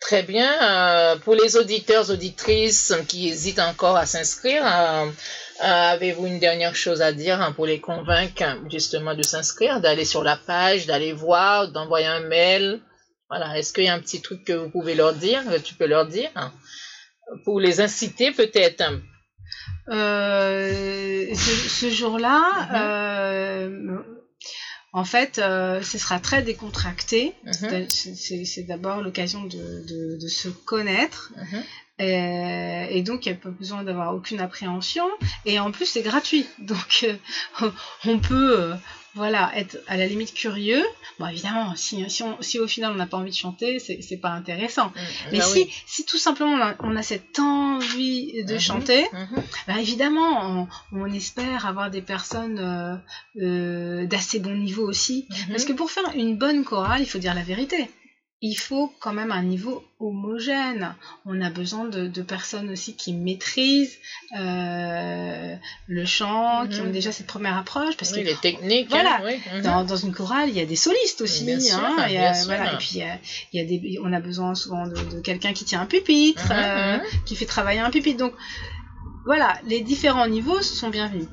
Très bien. Euh, pour les auditeurs, auditrices qui hésitent encore à s'inscrire, euh, euh, avez-vous une dernière chose à dire hein, pour les convaincre justement de s'inscrire, d'aller sur la page, d'aller voir, d'envoyer un mail? Voilà. Est-ce qu'il y a un petit truc que vous pouvez leur dire, que tu peux leur dire hein, pour les inciter peut-être? Euh, ce, ce jour-là, Mhm. euh, en fait, euh, ce sera très décontracté. Mhm. C'est- d'abord l'occasion de, de- de se connaître. Mhm. Euh, et donc, il n'y a pas besoin d'avoir aucune appréhension. Et en plus, c'est gratuit. (laughs) Donc, euh, on peut euh, voilà, être à la limite curieux. Bon, évidemment, si, si, on- si au final on n'a pas envie de chanter, c'est pas intéressant. Mais Bah si, oui. si tout simplement on a, on a cette envie de Mhm. chanter, Mhm. bah évidemment, on, on espère avoir des personnes euh, euh, d'assez bon niveau aussi. Mhm. Parce que pour faire une bonne chorale, il faut dire la vérité. Il faut quand même un niveau homogène. On a besoin de, de personnes aussi qui maîtrisent euh, le chant, qui Mhm. ont déjà cette première approche. Parce Oui, que les techniques. Voilà. hein, oui. Mhm. dans, dans une chorale, il y a des solistes aussi. Bien sûr, hein, il y bien a- sûr. voilà, et puis il y a, il y a des, on a besoin souvent de, de quelqu'un qui tient un pupitre, Mhm, euh, qui fait travailler un pupitre. Donc voilà, les différents niveaux sont bienvenus.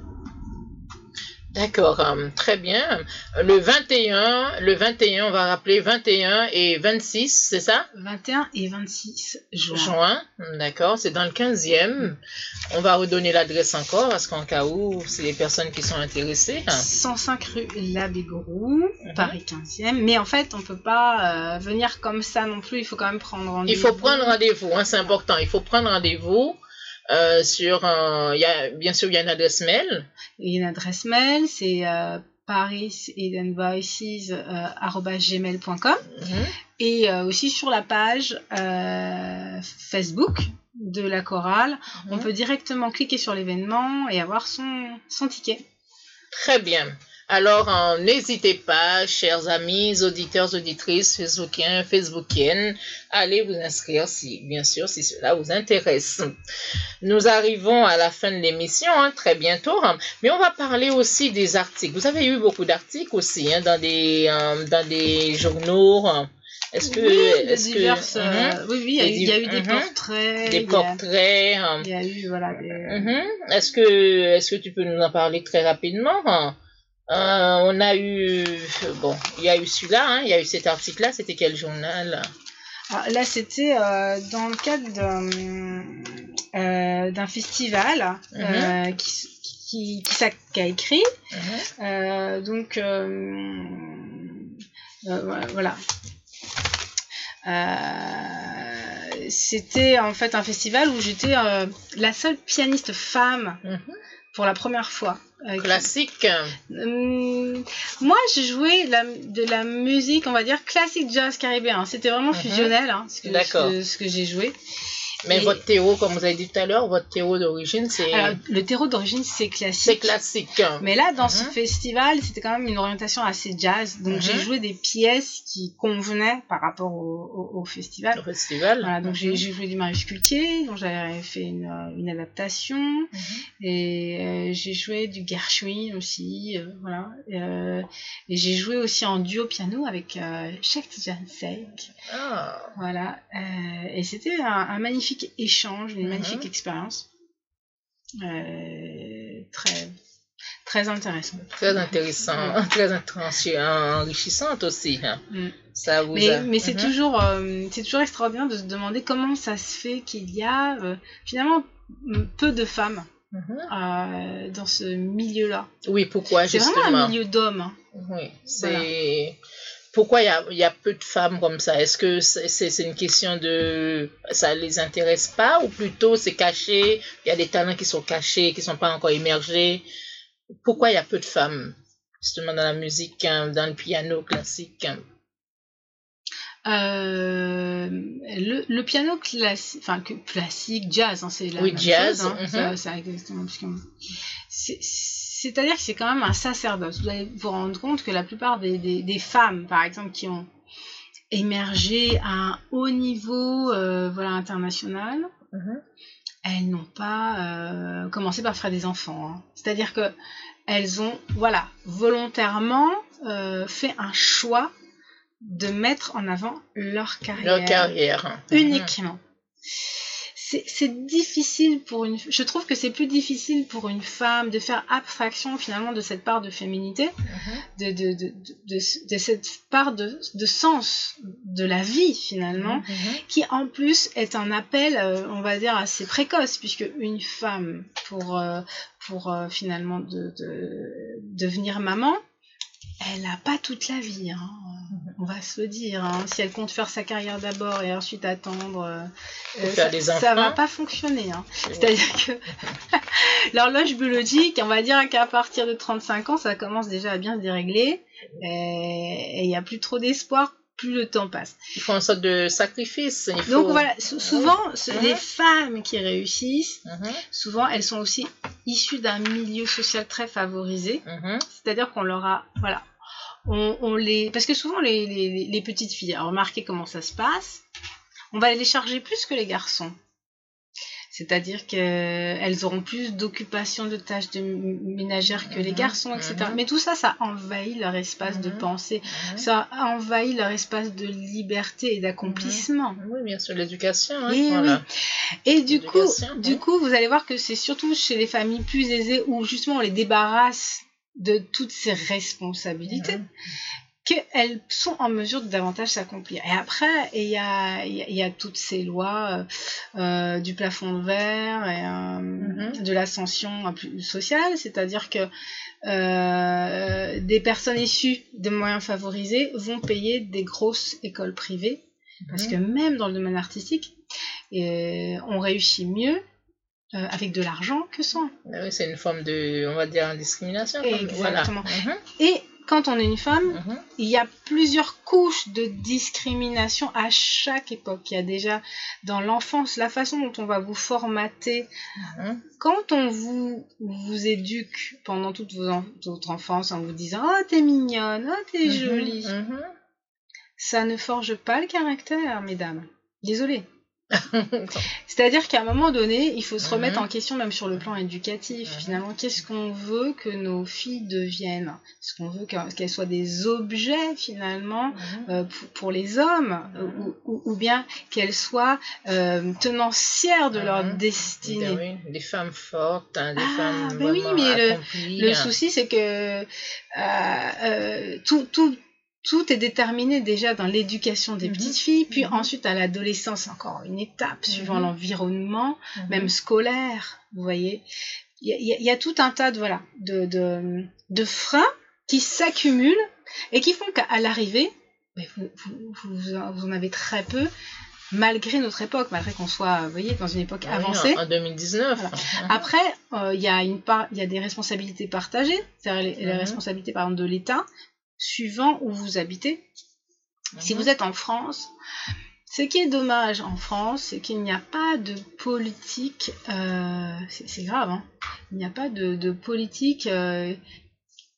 D'accord, euh, très bien. Le 21, le 21, on va rappeler 21 et 26, c'est ça? 21 et 26 juin. Juin, d'accord, c'est dans le 15e. On va redonner l'adresse encore, parce qu'en cas où, c'est les personnes qui sont intéressées. 105 rue Labégrou, Mhm. Paris 15e. Mais en fait, on peut pas euh, venir comme ça non plus. Il faut quand même prendre rendez-vous. Il faut prendre rendez-vous, hein, c'est important. Il faut prendre rendez-vous euh, sur, euh, il y a, bien sûr, il y a une adresse mail. Il y a une adresse mail, c'est euh, parisedenvoices@gmail.com Mhm. et euh, aussi sur la page euh, Facebook de la chorale, on Mhm. peut directement cliquer sur l'événement et avoir son, son ticket. Très bien. Alors, euh, n'hésitez pas, chers amis, auditeurs, auditrices, Facebookiens, Facebookiennes, allez vous inscrire si, bien sûr, si cela vous intéresse. Nous arrivons à la fin de l'émission, hein, très bientôt, hein, mais on va parler aussi des articles. Vous avez eu beaucoup d'articles aussi hein, dans des euh, dans des journaux. hein. Est-ce que, oui, est-ce que- euh, Mhm. oui, oui, il y a, eu- il y a eu div- des mhm. portraits, des il y a- portraits. hein. il y a eu voilà des, Mhm. Est-ce que, est-ce que tu peux nous en parler très rapidement hein? Euh, On a eu, bon, il y a eu celui-là, hein, il y a eu cet article-là. C'était quel journal? Alors là, c'était euh, dans le cadre d'un euh, festival Mhm. qui, qui a écrit. Mhm. Donc, voilà. C'était en fait un festival où j'étais la seule pianiste femme Mhm. Pour la première fois. Avec- Classique. Hum, moi, j'ai joué la- de la musique, on va dire, classique jazz caribéen. C'était vraiment Mhm. fusionnel, hein, ce que, D'accord. ce que- ce que j'ai joué. Mais Et- votre théo, comme vous avez dit tout à l'heure, votre théo d'origine, c'est Alors, le terreau d'origine, c'est classique. c'est classique. Mais là, dans ce Mhm. festival, c'était quand même une orientation assez jazz. Donc, j'ai joué des pièces qui convenaient par rapport au, au- au festival. Le festival. Voilà, donc j'ai Mhm. j'ai joué du Marius Cultier, dont j'avais fait une, euh, une adaptation. Mhm. Et euh, j'ai joué du Gershwin aussi, euh, voilà. Euh, et j'ai joué aussi en duo piano avec euh, Sheikh Jansek, Ah. voilà. Euh, et c'était un, un magnifique échange, une Mhm. magnifique expérience. Euh, très, très intéressant. Très intéressant, (laughs) très intéressant, enrichissante aussi. hein. Mm. Ça vous Mais, a- mais c'est Mhm. toujours, euh, c'est toujours extraordinaire de se demander comment ça se fait qu'il y a euh, finalement peu de femmes Mhm. dans ce milieu-là. Oui, pourquoi C'est vraiment un milieu d'hommes. hein. Oui, c'est. Pourquoi il y a, il y a peu de femmes comme ça? Est-ce que c'est une question de. Ça les intéresse pas ou plutôt c'est caché Il y a des talents qui sont cachés, qui sont pas encore émergés? Pourquoi il y a peu de femmes Justement dans la musique, hein, dans le piano classique? Euh, le, le piano classique, enfin que- classique, jazz, hein, c'est la Oui, même jazz, chose, hein, mhm. ça- ça exactement, c'est- C'est-à-dire que c'est quand même un sacerdoce. Vous allez vous rendre compte que la plupart des, des, des femmes, par exemple, qui ont émergé à un haut niveau euh, voilà, international, Mhm. elles n'ont pas euh, commencé par faire des enfants. hein. C'est-à-dire que elles ont, voilà, volontairement euh, fait un choix de mettre en avant leur carrière, Leur carrière. Mhm. uniquement. C'est difficile pour une. Je trouve que c'est plus difficile pour une femme de faire abstraction finalement de cette part de féminité, Mhm. de, de, de, de, cette part de, de sens de la vie finalement Mhm. qui en plus est un appel, euh, on va dire, assez précoce, puisque une femme, pour, euh, pour euh, finalement de, de- devenir maman, elle n'a pas toute la vie, hein. on va se le dire. hein. Si elle compte faire sa carrière d'abord et ensuite attendre, euh, euh, ça, enfants. va pas fonctionner. hein. C'est-à-dire que (laughs) l'horloge biologique, on va dire qu'à partir de 35 ans, ça commence déjà à bien se dérégler et il n'y a plus trop d'espoir, plus le temps passe. Il faut une sorte de sacrifice. Il faut... Donc voilà, sou- souvent, ce- Mhm. les femmes qui réussissent, Mhm. souvent, elles sont aussi issues d'un milieu social très favorisé. C'est-à-dire qu'on leur a, voilà, on, on les, parce que souvent les, les, les petites filles, alors remarquez comment ça se passe, on va les charger plus que les garçons. C'est-à-dire qu'elles auront plus d'occupation de tâches de ménagères que les Mhm, garçons, etc. mhm. Mais tout ça, ça envahit leur espace de Mhm, pensée, ça envahit leur espace de liberté et d'accomplissement. Oui, bien sûr, l'éducation. hein, voilà. Et du coup, du coup, vous allez voir que c'est surtout chez les familles plus aisées où justement on les débarrasse de toutes ces responsabilités. Qu'elles sont en mesure de davantage s'accomplir. Et après, il y a, il y a- il y a toutes ces lois euh, euh, du plafond de verre et euh, Mhm. de l'ascension sociale, c'est-à-dire que euh, des personnes issues de moyens favorisés vont payer des grosses écoles privées parce Mhm. que même dans le domaine artistique, on réussit mieux euh, avec de l'argent que sans. Ah oui, c'est une forme de, on va dire, discrimination. comme- Voilà. Exactement. Mhm. Et quand on est une femme, Mhm. il y a plusieurs couches de discrimination à chaque époque. Il y a déjà dans l'enfance la façon dont on va vous formater. Mhm. Quand on vous, vous éduque pendant toute votre enfance en vous disant Oh, t'es mignonne, oh, t'es Mhm. jolie, ça ne forge pas le caractère, mesdames. Désolée. (laughs) C'est-à-dire qu'à un moment donné, il faut se remettre Mhm. en question même sur le plan éducatif. Mhm. Finalement, qu'est-ce qu'on veut que nos filles deviennent? Est-ce qu'on veut qu'elles soient des objets finalement Mhm. euh, pour, pour les hommes? Ou, ou- ou bien qu'elles soient euh, tenancières de leur destinée? Des, oui, des femmes fortes, hein, des Ah, femmes ben oui, mais le- hein. souci, c'est que euh, tout, tout, tout est déterminé déjà dans l'éducation des Mhm. petites filles, puis Mhm. ensuite à l'adolescence, encore une étape suivant Mhm. l'environnement, même scolaire, vous voyez. il y a, y y tout un tas de voilà de, de, de freins qui s'accumulent et qui font qu'à l'arrivée, mais vous, vous, en avez très peu, malgré notre époque, malgré qu'on soit, vous voyez, dans une époque avancée. En, en 2019. Voilà. Mhm. Après, euh, il y a une part, il y a des responsabilités partagées, c'est-à-dire les, les Mhm. responsabilités par exemple de l'État, suivant où vous habitez. Si Mhm. vous êtes en France, ce qui est dommage en France, c'est qu'il n'y a pas de politique. euh, c'est c'est grave, hein. Il n'y a pas de, de politique euh,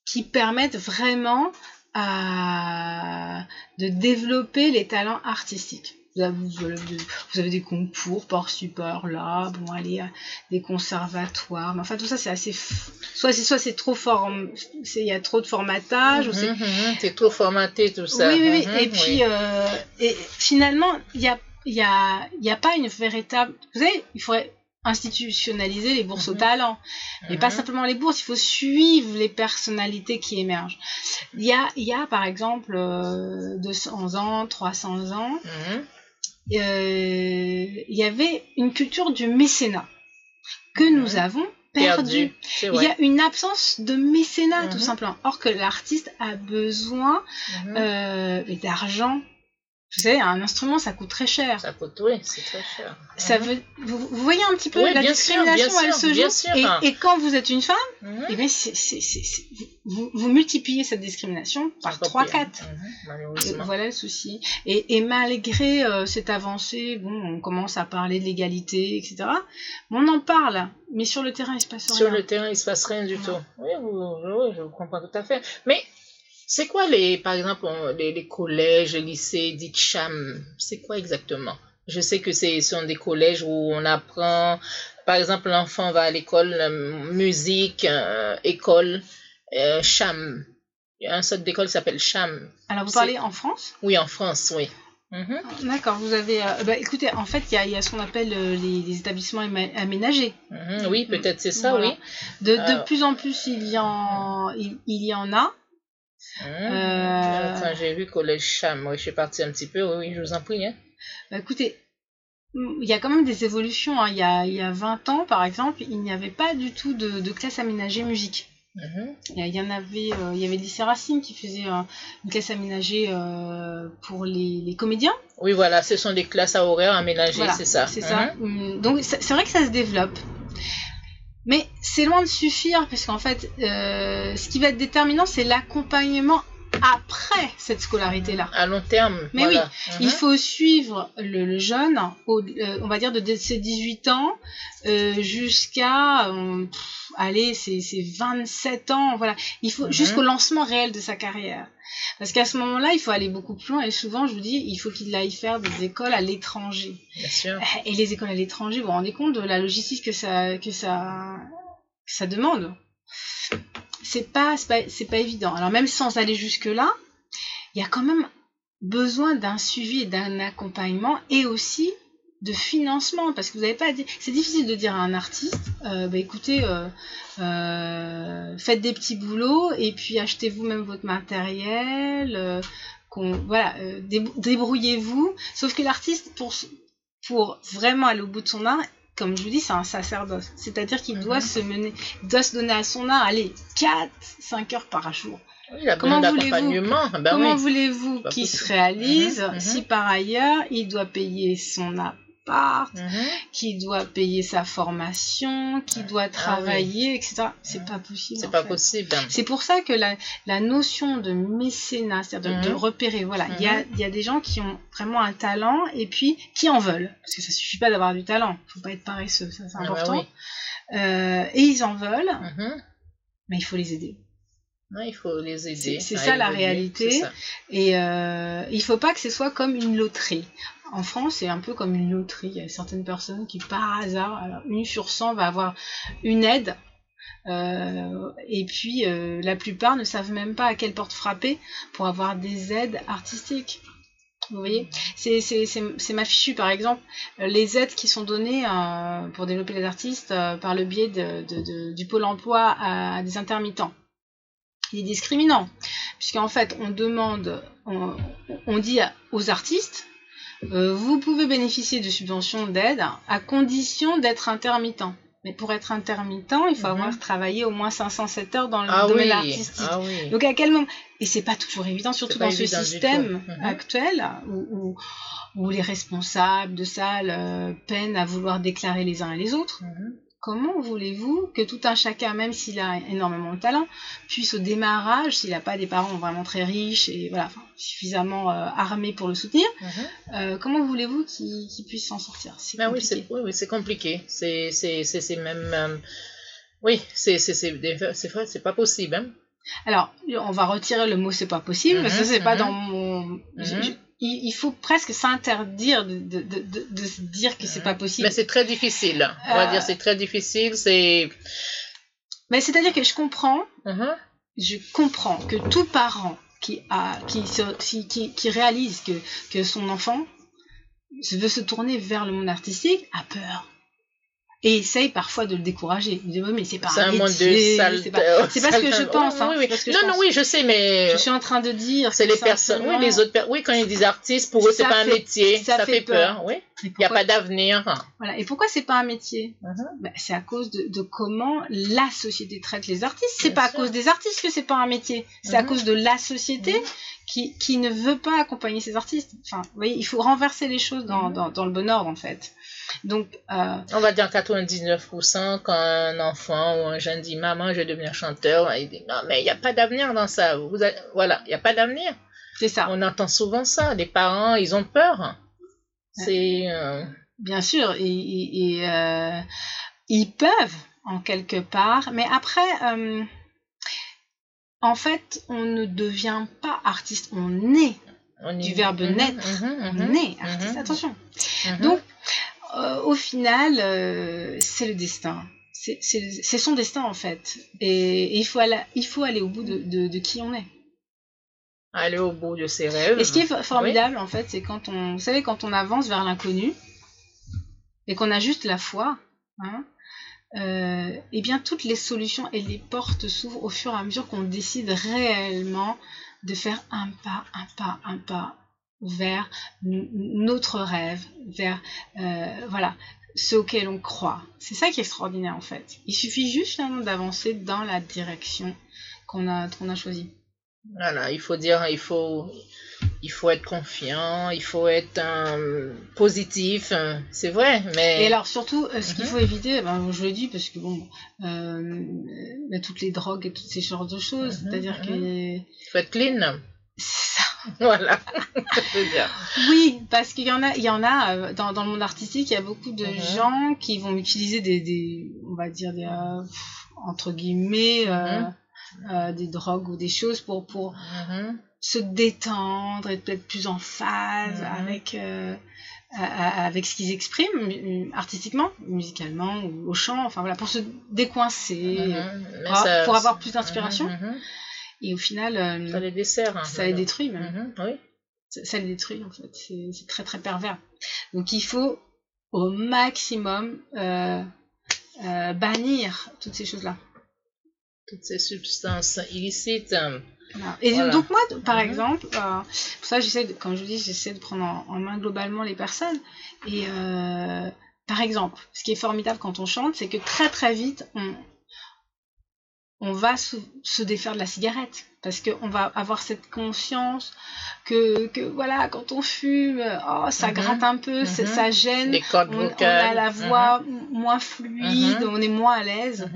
qui permette vraiment à, de développer les talents artistiques. Vous avez, vous avez des- concours par super là, bon allez, euh, des conservatoires, mais enfin tout ça c'est assez, f- soit c'est soit c'est trop form, il y a trop de formatage, ou c'est Mhm, mhm, C'est trop formaté tout ça. oui, oui, oui. Mhm, Et puis, euh, et finalement, il y a, y, a, il y a pas une véritable. Vous savez, il faudrait institutionnaliser les bourses au Mhm. talent. Mais pas simplement les bourses, il faut suivre les personnalités qui émergent. Il y a, il y a par exemple, euh, 200 ans, 300 ans. Euh, il y avait une culture du mécénat que nous avons perdue. Perdu. Il y a une absence de mécénat, tout Mhm. simplement. Or que l'artiste a besoin Mhm. euh, d'argent. Vous savez, un instrument, ça coûte très cher. Ça coûte, oui, c'est très cher. Ça Mhm. veut, vous, vous voyez un petit peu Oui, la sûr, discrimination, elle sûr, se joue. sûr. Et, et quand vous êtes une femme, Mhm. eh bien, vous, vous multipliez cette discrimination par Encore 3-4. pire. Mhm, Et Malheureusement. Voilà le souci. Et, et malgré euh, cette avancée, bon, on commence à parler de l'égalité, etc. On en parle, mais sur le terrain, il se passe Sur rien. le terrain, il se passe rien du tout. Oui, vous- oui, je vous comprends tout à fait. Mais c'est quoi les, par exemple, les, les collèges, les lycées dits cham? C'est quoi exactement? Je sais que ce sont des collèges où on apprend, par exemple, l'enfant va à l'école, euh, musique, euh, école, euh, cham. Il y a un sorte d'école qui s'appelle cham. Alors, vous parlez en France? Oui, en France, oui. Mhm. D'accord, vous avez... euh, bah, écoutez, en fait, il y a, il y a ce qu'on appelle euh, les, les établissements aménagés. Mhm, Oui, peut-être c'est ça, Voilà. oui. De, de Euh, plus en plus, il y en, il, il y en a. Mhm. Euh, j'ai vu collège cham, oui, je suis partie un petit peu. Oui, oui, je vous en prie. Hein. Bah, écoutez, il y a quand même des évolutions. hein. Il, y a, il y a 20 ans, par exemple, il n'y avait pas du tout de, de classe aménagée musique. Mhm. Il y, en avait, euh, il y avait lycée Racine qui faisait euh, une classe aménagée euh, pour les, les comédiens. Oui, voilà, ce sont des classes à horaires aménagées, Voilà, c'est ça. C'est ça. Hum, Donc c'est c'est vrai que ça se développe. Mais c'est loin de suffire, parce qu'en fait, euh, ce qui va être déterminant, c'est l'accompagnement après cette scolarité-là. À long terme. Mais voilà. oui, Mhm. Il faut suivre le, le jeune, au- euh, on va dire de, ses 18 ans euh, jusqu'à, euh, allez, ses, ses 27 ans, voilà. Il faut Mhm. jusqu'au lancement réel de sa carrière. Parce qu'à ce moment-là, il faut aller beaucoup plus loin. Et souvent, je vous dis, il faut qu'il aille faire des écoles à l'étranger. Bien sûr. Et les écoles à l'étranger, vous vous rendez compte de la logistique que ça, que ça, que ça demande C'est pas, pas, pas évident. Alors même sans aller jusque là, il y a quand même besoin d'un suivi et d'un accompagnement et aussi de financement parce que vous n'avez pas c'est difficile de dire à un artiste euh, bah écoutez euh, euh, faites des petits boulots et puis achetez vous-même votre matériel voilà dé- débrouillez-vous sauf que l'artiste pour pour vraiment aller au bout de son art comme je vous dis c'est un sacerdoce c'est-à-dire qu'il doit Mhm. se mener doit se donner à son art allez 4 5 heures par jour Oui, Comment voulez-vous-. Ben Comment oui. voulez-vous qu'il se réalise Mhm, mhm. si par ailleurs il doit payer son appart, Mhm. qu'il doit payer sa formation, qu'il doit travailler, etc. C'est pas possible. Ah C'est pas fait. possible. C'est pour ça que la, la notion de mécénat, c'est-à-dire de, de Mhm. repérer, voilà, il y, a, Mhm. il y a des gens qui ont vraiment un talent et puis qui en veulent. Parce que ça suffit pas d'avoir du talent, faut pas être paresseux, ça c'est Ah bah important. oui. Euh, et ils en veulent, mais il faut les aider. Non, il faut les aider. C'est- ça, la réalité. ça. Et euh, il faut pas que ce soit comme une loterie. En France, c'est un peu comme une loterie. Il y a certaines personnes qui, par hasard, une sur 100 va avoir une aide. Euh, et puis, euh, la plupart ne savent même pas à quelle porte frapper pour avoir des aides artistiques. Vous voyez? C'est- ma fichu, par exemple. Les aides qui sont données euh, pour développer les artistes par le biais du pôle emploi à des intermittents. Il est discriminant puisqu'en fait on demande, on, dit aux artistes, vous pouvez bénéficier de subventions d'aide à condition d'être intermittent. Mais pour être intermittent, il faut Mhm. avoir travaillé au moins 507 heures dans le Ah domaine oui, artistique. ah oui. Donc à quel moment Et c'est pas toujours évident, surtout dans ce système. Mhm. actuel où, où- où les responsables de salles euh, peinent à vouloir déclarer les uns et les autres. Mhm. Comment voulez-vous que tout un chacun, même s'il a énormément de talent, puisse au démarrage, s'il n'a pas des parents vraiment très riches et voilà, enfin, suffisamment euh, armés pour le soutenir, Mhm. euh, comment voulez-vous qu'il puisse s'en sortir? C'est Ben oui, c'est oui, oui, c'est compliqué. C'est même euh, oui, c'est vrai, c'est pas possible. Hein. Alors, on va retirer le mot c'est pas possible, parce que c'est pas mhm. dans mon. je- Mhm. je- il, il faut presque s'interdire de, de, de, de- de se dire que c'est pas possible. Mais c'est très difficile. On va Euh, dire c'est très difficile. C'est Mais c'est-à-dire que je comprends, Mhm. je comprends que tout parent qui a, qui, se- qui, qui, qui réalise que, que son enfant veut se tourner vers le monde artistique a peur. Et essaye parfois de le décourager. Il dit, Oui, mais c'est pas un monde de sale. c'est pas- c'est pas ce que je pense, hein, Oui, oui. non, non, pense. oui, je sais, mais Je suis en train de dire. c'est les personnes. Oui, les autres. Oui, quand ils disent artistes, pour eux, c'est pas un métier. ça Ça, fait fait peur. peur. Oui. Il n'y a pas d'avenir. Voilà. Et pourquoi c'est pas un métier? Mhm. Ben, C'est à cause de, de comment la société traite les artistes. C'est pas à cause des artistes que c'est pas un métier. C'est à Mhm. cause de la société Mhm. qui, qui ne veut pas accompagner ces artistes. Enfin, vous voyez, il faut renverser les choses dans, dans, dans le bon ordre en fait. Donc, euh, On va dire 99% quand un enfant ou un jeune dit maman, je vais devenir chanteur, il dit non mais il n'y a pas d'avenir dans ça. Vous avez- Voilà, il n'y a pas d'avenir. c'est ça. On entend souvent ça. Les parents, ils ont peur. C'est euh, Bien sûr, et, et- et, euh, ils peuvent en quelque part, mais après, en fait, on ne devient pas artiste, on est, on Du verbe Mhm, naître. mhm, on mhm, est artiste. mhm, Attention. mhm. Donc, euh, au final, euh, c'est le destin. C'est- son destin en fait. Et, et il, faut aller, il faut aller au bout de, de- de qui on est. aller au bout de ses rêves. Et ce qui est fo- formidable en fait, c'est quand on, vous savez, quand on avance vers l'inconnu et qu'on a juste la foi, hein, euh, eh bien toutes les solutions et les portes s'ouvrent au fur et à mesure qu'on décide réellement de faire un pas, un pas, un pas vers notre rêve, vers euh, voilà ce auquel on croit. C'est ça qui est extraordinaire en fait. Il suffit juste finalement d'avancer dans la direction qu'on a qu'on a choisie. Voilà, il faut dire, il faut, il faut être confiant, il faut être euh, positif, c'est vrai, mais Et alors surtout, euh, ce qu'il Mhm. faut éviter, ben, je le dis parce que bon, euh, toutes les drogues et toutes ces sortes de choses, Mhm, c'est-à-dire mhm. que il faut être clean. (laughs) Voilà. (laughs) Oui, parce qu'il y en a, il y en a euh, dans, dans le monde artistique, il y a beaucoup de Mhm. gens qui vont utiliser des, des on va dire des euh, entre guillemets euh, Mhm. euh, des drogues ou des choses pour pour Mhm. se détendre et être plus en phase avec avec ce qu'ils expriment artistiquement, musicalement ou au chant, enfin voilà, pour se décoincer. Mais pour, ça- pour avoir plus d'inspiration. Et au final, euh, Ça les dessert. hein, ça les détruit même. Mhm, Oui. Ça, ça les détruit en fait. C'est très très pervers. Donc il faut au maximum euh, euh, bannir toutes ces choses-là. Toutes ces substances illicites. Voilà. Et Voilà. donc moi, par Mhm. exemple, pour ça j'essaie, comme je vous dis, j'essaie de prendre en, en main globalement les personnes. Et par exemple, ce qui est formidable quand on chante, c'est que très très vite, on, on va se, se défaire de la cigarette. Parce qu'on va avoir cette conscience que, que voilà, quand on fume, oh, ça Mhm. gratte un peu, c'est- Mhm. ça gêne. Les cordes On, on a la voix moins fluide, on est moins à l'aise.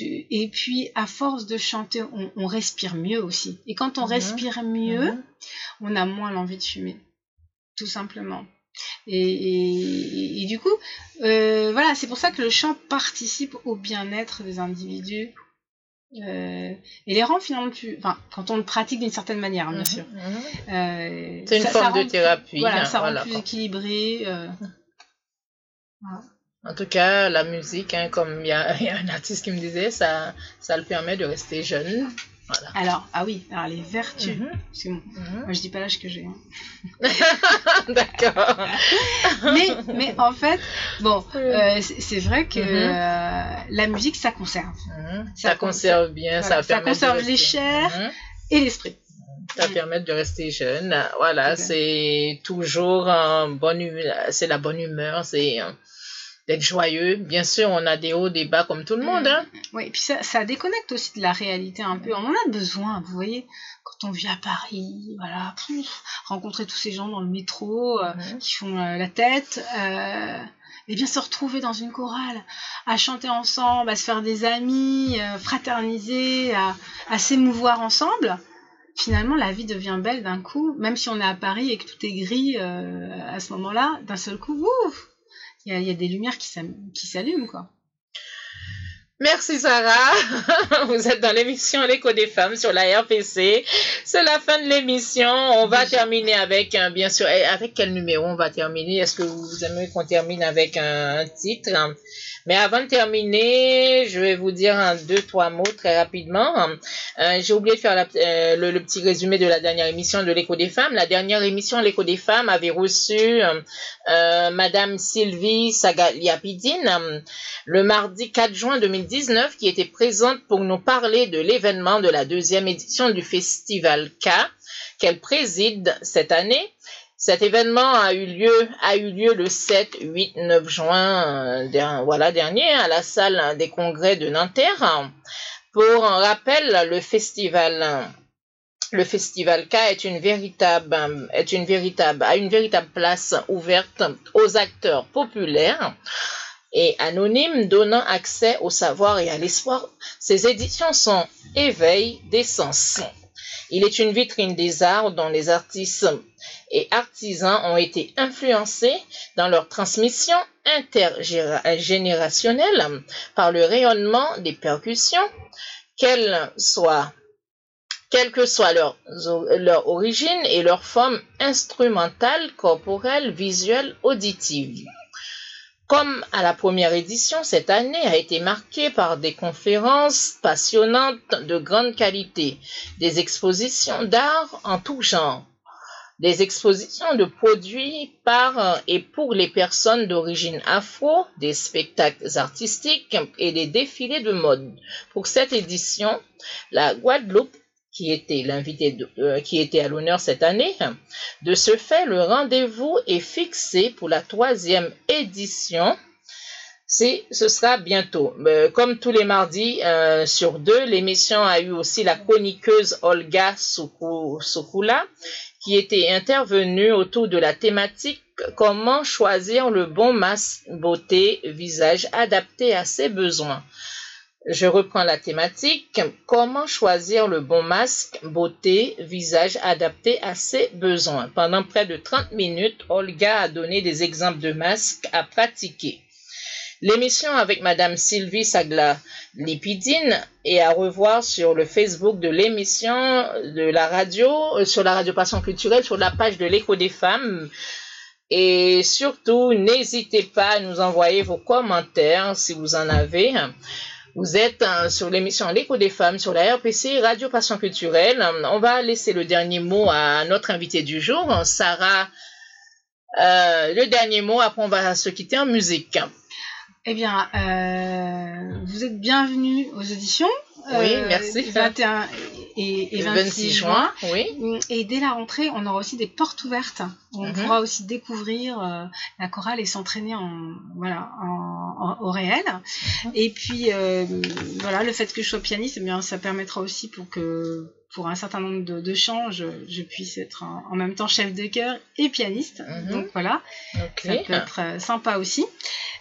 Et puis, à force de chanter, on, on respire mieux aussi. Et quand on respire mieux, on a moins l'envie de fumer. Tout simplement. Et, et- et du coup, euh, voilà, c'est pour ça que le chant participe au bien-être des individus. Euh, et les rend finalement plus. Enfin, quand on le pratique d'une certaine manière, hein, bien Mhm. sûr. Mhm. Euh, C'est une ça- ça forme de thérapie. Voilà, hein, ça rend voilà, plus équilibré. euh, En tout cas, la musique, hein, comme il y, (laughs) y a un artiste qui me disait, ça, ça le permet de rester jeune. Voilà. Alors, ah oui, alors les vertus. Mhm. Parce que bon, Mhm. moi je dis pas l'âge que j'ai. hein. (laughs) D'accord. mais, mais en fait, bon, euh, c'est c'est vrai que Mhm. euh, la musique, ça conserve. Mhm. Ça Ça, conserve bien, voilà, ça ça conserve les chairs. Et l'esprit. Ça Mm. permet de rester jeune. Voilà, C'est c'est toujours bonne humeur, c'est la bonne humeur, c'est euh, d'être joyeux. Bien sûr, on a des hauts, des bas comme tout le monde. Hein. Oui, et puis ça, ça déconnecte aussi de la réalité un peu. On en a besoin, vous voyez, quand on vit à Paris, voilà, pouf, rencontrer tous ces gens dans le métro euh, Mhm. qui font euh, la tête, euh, et bien se retrouver dans une chorale, à chanter ensemble, à se faire des amis, fraterniser, à, à s'émouvoir ensemble. Finalement, la vie devient belle d'un coup, même si on est à Paris et que tout est gris euh, à ce moment-là, d'un seul coup, ouf, il y y a des lumières qui s'allument, quoi. Merci Sarah. (laughs) Vous êtes dans l'émission L'écho des femmes sur la RPC. C'est la fin de l'émission. On va terminer avec, un, bien sûr, eh, avec quel numéro on va terminer? Est-ce que vous aimeriez qu'on termine avec un, un titre? Mais avant de terminer, je vais vous dire un, deux, trois mots très rapidement. Euh, J'ai oublié de faire la- euh, le, le petit résumé de la dernière émission de l'écho des femmes. La dernière émission l'écho des femmes avait reçu euh, Madame Sylvie Sagaliapidine le mardi 4 juin 2019 qui était présente pour nous parler de l'événement de la deuxième édition du Festival K qu'elle préside cette année. Cet événement a eu lieu, le 7, 8, 9 juin euh, voilà, dernier à la salle des congrès de Nanterre. Pour un rappel, le festival le festival K est une véritable est une véritable a une véritable place ouverte aux acteurs populaires et anonymes donnant accès au savoir et à l'espoir. Ces éditions sont éveil des sens. Il est une vitrine des arts dont les artistes et artisans ont été influencés dans leur transmission intergénérationnelle par le rayonnement des percussions, qu'elles quelle que soit leur, leur origine et leur forme instrumentale, corporelle, visuelle, auditive. Comme à la première édition, cette année a été marquée par des conférences passionnantes de grande qualité, des expositions d'art en tout genre, des expositions de produits par et pour les personnes d'origine afro, des spectacles artistiques et des défilés de mode. Pour cette édition, la Guadeloupe qui était l'invité euh, qui était à l'honneur cette année. De ce fait, le rendez-vous est fixé pour la troisième édition. C'est, ce sera bientôt. Euh, comme tous les mardis euh, sur deux, l'émission a eu aussi la chroniqueuse Olga Soukou- Soukoula qui était intervenue autour de la thématique comment choisir le bon masque beauté visage adapté à ses besoins. Je reprends la thématique. Comment choisir le bon masque, beauté, visage adapté à ses besoins? Pendant près de 30 minutes, Olga a donné des exemples de masques à pratiquer. L'émission avec Madame Sylvie Sagla Lipidine est à revoir sur le Facebook de l'émission de la radio, euh, sur la radio Passion Culturelle, sur la page de l'écho des femmes. Et surtout, n'hésitez pas à nous envoyer vos commentaires si vous en avez. Vous êtes euh, sur l'émission L'écho des femmes sur la RPC Radio Passion Culturelle. On va laisser le dernier mot à notre invité du jour, Sarah. Euh, le dernier mot, après on va se quitter en musique. Eh bien, euh, vous êtes bienvenus aux auditions. Oui, euh, merci. 21 et, et 26, juin. Oui. Et dès la rentrée, on aura aussi des portes ouvertes. On Mhm. pourra aussi découvrir euh, la chorale et s'entraîner en, voilà, en, en- au réel. Mhm. Et puis, euh, voilà, le fait que je sois pianiste, eh bien, ça permettra aussi pour que pour un certain nombre de, de chants, je, je puisse être en, en même temps chef de chœur et pianiste. Mhm. Donc voilà, ça peut être euh, sympa aussi.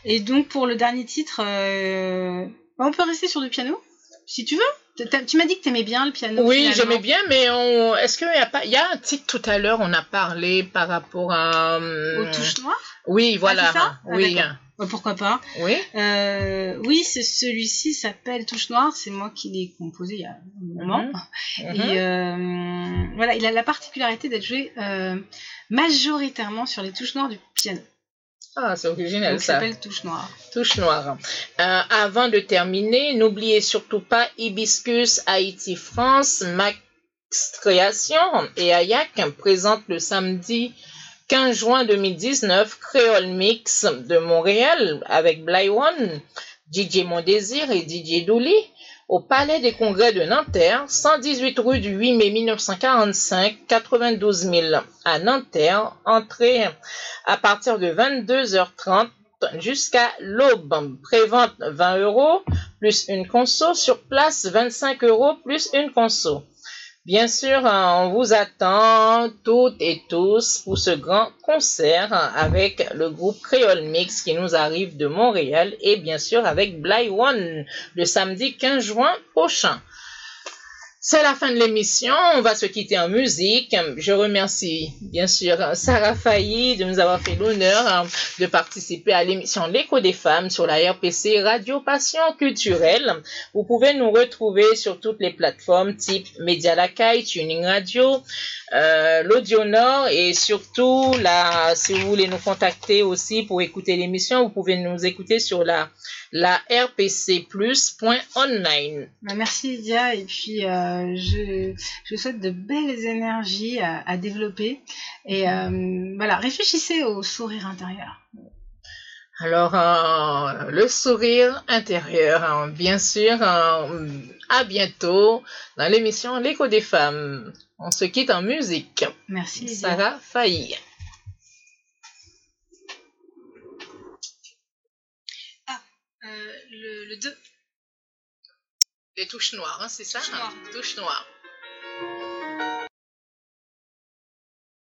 Et donc pour le dernier titre, euh, on peut rester sur du piano, si tu veux. Tu m'as dit que t'aimais bien le piano. Oui, j'aimais bien, mais on... est-ce qu'il y a pas, il y a un titre tout à l'heure, on a parlé par rapport à. Aux hum, touches noires? Oui, voilà. c'est ça? Ah, oui. Ouais, Pourquoi pas oui. Euh, Oui, c'est celui-ci s'appelle Touche Noire. C'est moi qui l'ai composé il y a un moment. Mhm. Et euh, voilà, il a la particularité d'être joué euh, majoritairement sur les touches noires du piano. Ah, c'est original Donc, ça. s'appelle Touche Noire. Touche noire. Euh, avant de terminer, n'oubliez surtout pas Hibiscus Haïti France, Max Création et Ayak présente le samedi 15 juin 2019 Créole Mix de Montréal avec Bly One, DJ Mon Désir et DJ Douli au Palais des Congrès de Nanterre, 118 rue du 8 mai 1945, 92 000 à Nanterre, entrée à partir de 22h30 jusqu'à l'aube. Prévente 20 euros plus une conso. Sur place 25 euros plus une conso. Bien sûr, hein, on vous attend toutes et tous pour ce grand concert avec le groupe Créole Mix qui nous arrive de Montréal et bien sûr avec Bly One le samedi 15 juin prochain. C'est la fin de l'émission. On va se quitter en musique. Je remercie bien sûr Sarah Failly de nous avoir fait l'honneur hein, de participer à l'émission L'écho des femmes sur la RPC Radio Passion Culturelle. Vous pouvez nous retrouver sur toutes les plateformes type Média Lacaille, Tuning Radio, euh, l'Audio Nord et surtout là, si vous voulez nous contacter aussi pour écouter l'émission, vous pouvez nous écouter sur la la rpcplus.online. Bah, merci Lydia et puis euh, je, je souhaite de belles énergies à, à développer et euh, voilà réfléchissez au sourire intérieur. Alors, euh, le sourire intérieur, hein, bien sûr. euh, à bientôt dans l'émission L'écho des femmes. On se quitte en musique. Merci. Sarah Failly. Euh, le, le 2. Les touches noires, hein, c'est ça? Touches noires. Touches noires.